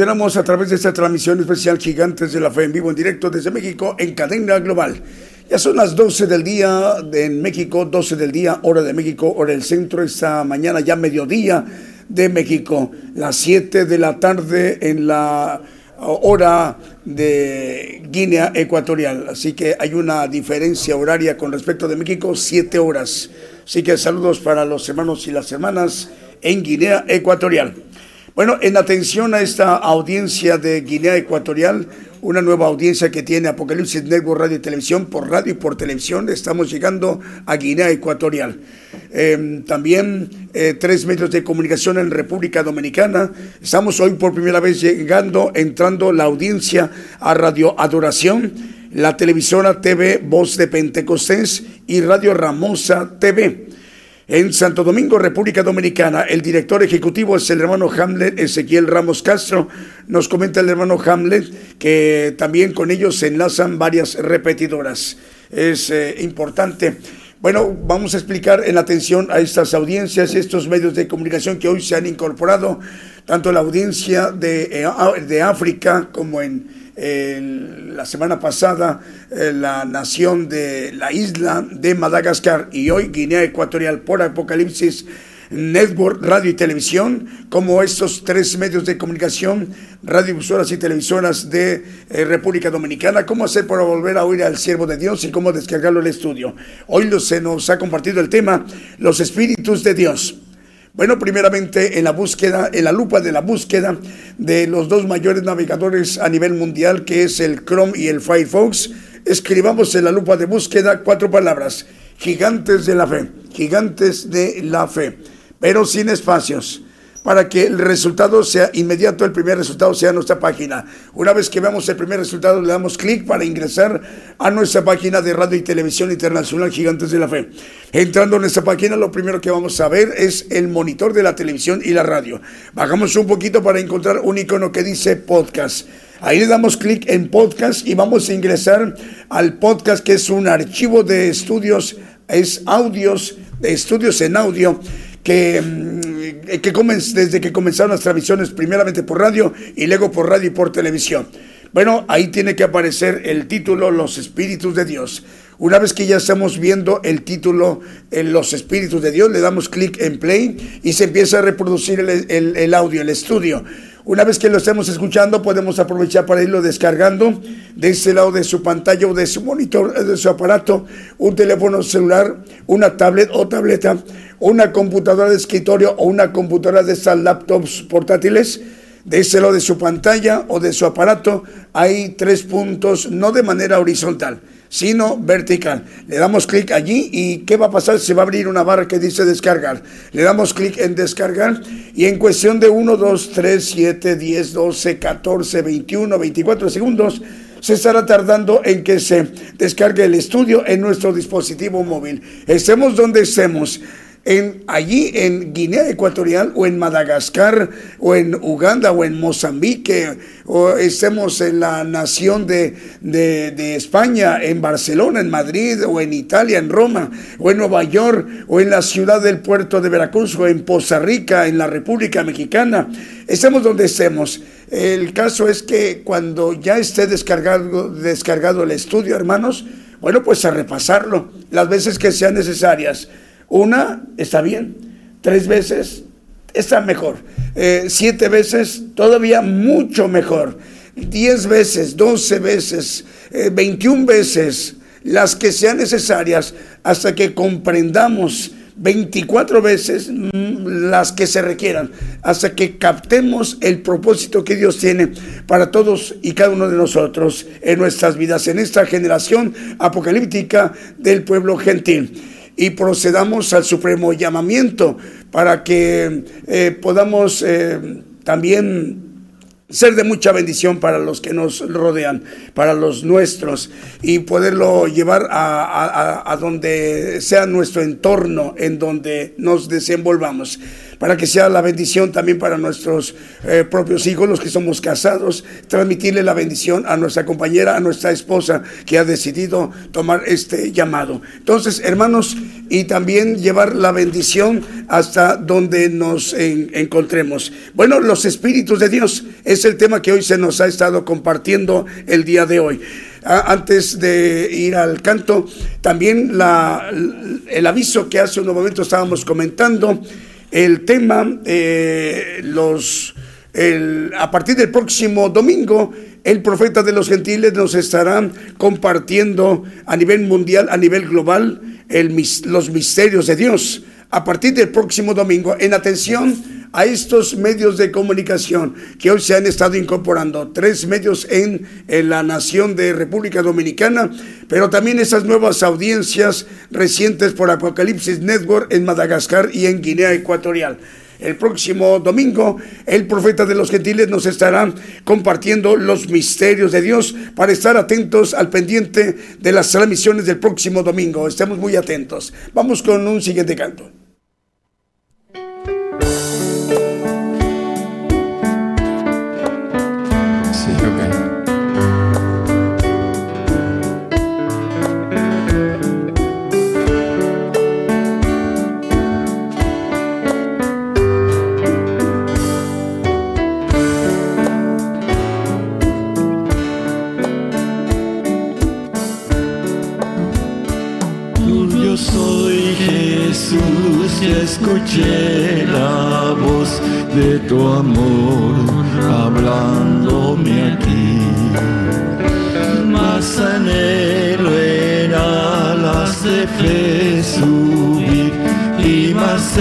Continuamos a través de esta transmisión especial Gigantes de la Fe en vivo en directo desde México en cadena global. Ya son las 12 del día en México, 12 del día, hora de México, hora del centro, esta mañana ya mediodía de México, las 7 de la tarde en la hora de Guinea Ecuatorial. Así que hay una diferencia horaria con respecto de México, 7 horas. Así que saludos para los hermanos y las hermanas en Guinea Ecuatorial. Bueno, en atención a esta audiencia de Guinea Ecuatorial, una nueva audiencia que tiene Apocalipsis Network Radio y Televisión, por radio y por televisión, estamos llegando a Guinea Ecuatorial. Em, también eh, tres medios de comunicación en República Dominicana. Estamos hoy por primera vez llegando, entrando la audiencia a Radio Adoración, la televisora TV Voz de Pentecostés y Radio Ramosa TV. En Santo Domingo, República Dominicana, el director ejecutivo es el hermano Hamlet Ezequiel Ramos Castro. Nos comenta el hermano Hamlet que también con ellos se enlazan varias repetidoras. Es eh, importante. Bueno, vamos a explicar en atención a estas audiencias, estos medios de comunicación que hoy se han incorporado, tanto la audiencia de, eh, de África como en la semana pasada eh, la nación de la isla de Madagascar y hoy Guinea Ecuatorial por Apocalipsis Network, radio y televisión, como estos tres medios de comunicación, radiodifusoras y televisoras de eh, República Dominicana, cómo hacer para volver a oír al siervo de Dios y cómo descargarlo al estudio. Hoy se nos ha compartido el tema Los Espíritus de Dios. Bueno, primeramente en la búsqueda, en la lupa de la búsqueda de los dos mayores navegadores a nivel mundial, que es el Chrome y el Firefox, escribamos en la lupa de búsqueda cuatro palabras, gigantes de la fe, gigantes de la fe, pero sin espacios para que el resultado sea inmediato, el primer resultado sea nuestra página. Una vez que veamos el primer resultado, le damos clic para ingresar a nuestra página de radio y televisión internacional Gigantes de la Fe. Entrando en esta página, lo primero que vamos a ver es el monitor de la televisión y la radio. Bajamos un poquito para encontrar un icono que dice podcast. Ahí le damos clic en podcast y vamos a ingresar al podcast que es un archivo de estudios, es audios, de estudios en audio que, mm, que desde que comenzaron las transmisiones primeramente por radio y luego por radio y por televisión. Bueno, ahí tiene que aparecer el título Los Espíritus de Dios. Una vez que ya estamos viendo el título en Los Espíritus de Dios, le damos clic en play y se empieza a reproducir el, el audio, el estudio. Una vez que lo estemos escuchando, podemos aprovechar para irlo descargando de este lado de su pantalla o de su monitor, de su aparato, un teléfono celular, una tablet o tableta, una computadora de escritorio o una computadora de estas laptops portátiles. De este lado de su pantalla o de su aparato hay tres puntos, no de manera horizontal, sino vertical. Le damos clic allí y ¿qué va a pasar? Se va a abrir una barra que dice descargar. Le damos clic en descargar y en cuestión de 1, 2, 3, 7, 10, 12, 14, 21, 24 segundos se estará tardando en que se descargue el estudio en nuestro dispositivo móvil. Estemos donde estemos en, allí en Guinea Ecuatorial o en Madagascar o en Uganda o en Mozambique o estemos en la nación de, de, España, en Barcelona, en Madrid o en Italia, en Roma o en Nueva York o en la ciudad del puerto de Veracruz o en Poza Rica, en la República Mexicana. Estemos donde estemos. El caso es que cuando ya esté descargado, descargado el estudio, hermanos, bueno, pues a repasarlo las veces que sean necesarias una está bien, tres veces está mejor, eh, siete veces todavía mucho mejor, diez veces, doce veces, eh, veintiún veces, las que sean necesarias hasta que comprendamos 24 veces mm, las que se requieran, hasta que captemos el propósito que Dios tiene para todos y cada uno de nosotros en nuestras vidas, en esta generación apocalíptica del pueblo gentil y procedamos al supremo llamamiento para que eh, podamos eh, también ser de mucha bendición para los que nos rodean, para los nuestros, y poderlo llevar a, a donde sea nuestro entorno, en donde nos desenvolvamos. Para que sea la bendición también para nuestros eh, propios hijos, los que somos casados, transmitirle la bendición a nuestra compañera, a nuestra esposa que ha decidido tomar este llamado. Entonces, hermanos, y también llevar la bendición hasta donde nos encontremos. Bueno, los espíritus de Dios es el tema que hoy se nos ha estado compartiendo el día de hoy. antes de ir al canto, también la, el aviso que hace un momento estábamos comentando, el tema, eh, los, a partir del próximo domingo, el profeta de los gentiles nos estará compartiendo a nivel mundial, a nivel global, los misterios de Dios. A partir del próximo domingo, en atención a estos medios de comunicación que hoy se han estado incorporando, tres medios en, en, la nación de República Dominicana, pero también esas nuevas audiencias recientes por Apocalipsis Network en Madagascar y en Guinea Ecuatorial. El próximo domingo, el profeta de los gentiles nos estará compartiendo los misterios de Dios para estar atentos al pendiente de las transmisiones del próximo domingo. Estemos muy atentos. Vamos con un siguiente canto. Escuché la voz de tu amor hablándome aquí. Más anhelo era las de fe subir y más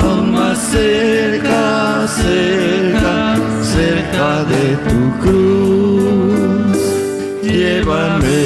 aún más cerca, cerca, cerca de tu cruz, llévame,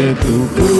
cerca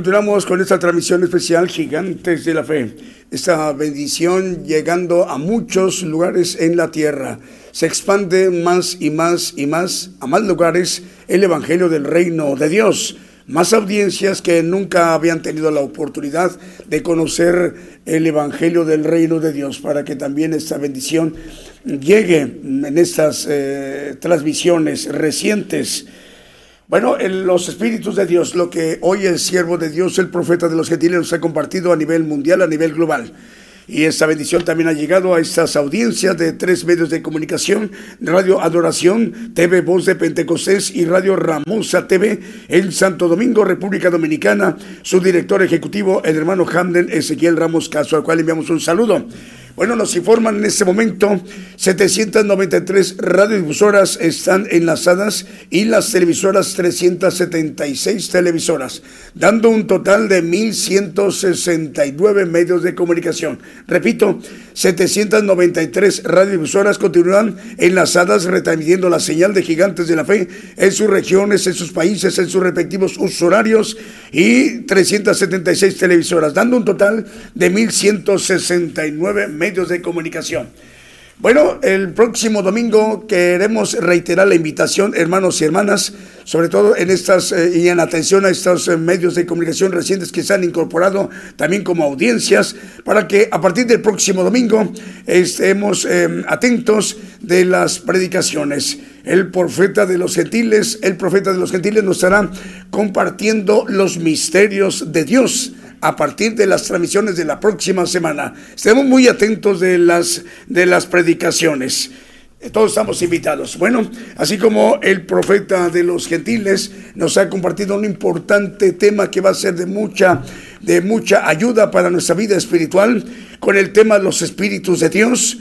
continuamos con esta transmisión especial Gigantes de la Fe. Esta bendición llegando a muchos lugares en la tierra. Se expande más y más y más a más lugares el Evangelio del Reino de Dios. Más audiencias que nunca habían tenido la oportunidad de conocer el Evangelio del Reino de Dios para que también esta bendición llegue en estas eh, transmisiones recientes. Bueno, en los espíritus de Dios, lo que hoy el siervo de Dios, el profeta de los gentiles, nos ha compartido a nivel mundial, a nivel global. Y esta bendición también ha llegado a estas audiencias de tres medios de comunicación, Radio Adoración, TV Voz de Pentecostés y Radio Ramosa TV en Santo Domingo, República Dominicana. Su director ejecutivo, el hermano Hamden Ezequiel Ramos Caso, al cual enviamos un saludo. Bueno, nos informan en este momento, 793 radiodifusoras están enlazadas y las televisoras 376 televisoras, dando un total de 1.169 medios de comunicación. Repito, 793 radiodifusoras continúan enlazadas retransmitiendo la señal de gigantes de la fe en sus regiones, en sus países, en sus respectivos usos horarios y 376 televisoras, dando un total de 1.169 medios de comunicación. Bueno, el próximo domingo queremos reiterar la invitación, hermanos y hermanas, sobre todo en estas eh, y en atención a estos eh, medios de comunicación recientes que se han incorporado también como audiencias, para que a partir del próximo domingo estemos eh, atentos de las predicaciones. El profeta de los gentiles, el profeta de los gentiles nos estará compartiendo los misterios de Dios a partir de las transmisiones de la próxima semana. Estemos muy atentos de las, de las predicaciones. Todos estamos invitados. Bueno, así como el profeta de los gentiles nos ha compartido un importante tema que va a ser de mucha, de mucha ayuda para nuestra vida espiritual, con el tema de los espíritus de Dios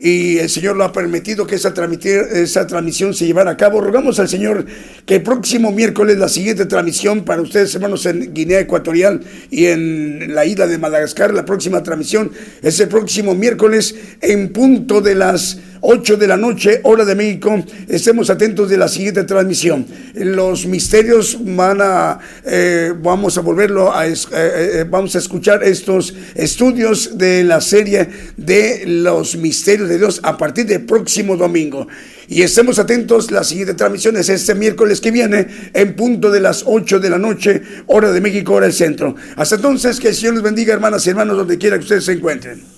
y el Señor lo ha permitido que esa, transmisión se llevara a cabo. Rogamos al Señor que el próximo miércoles la siguiente transmisión para ustedes, hermanos, en Guinea Ecuatorial y en la isla de Madagascar, la próxima transmisión es el próximo miércoles en punto de las 8 de la noche, hora de México. Estemos atentos de la siguiente transmisión. Los misterios van a, eh, vamos a volverlo a, eh, eh, vamos a escuchar estos estudios de la serie de los misterios de Dios a partir del próximo domingo. Y estemos atentos, la siguiente transmisión es este miércoles que viene en punto de las 8 de la noche, hora de México, hora del centro. Hasta entonces, que el Señor les bendiga, hermanas y hermanos, donde quiera que ustedes se encuentren.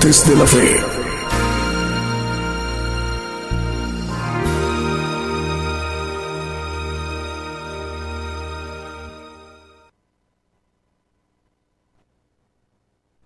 Gigantes de la Fe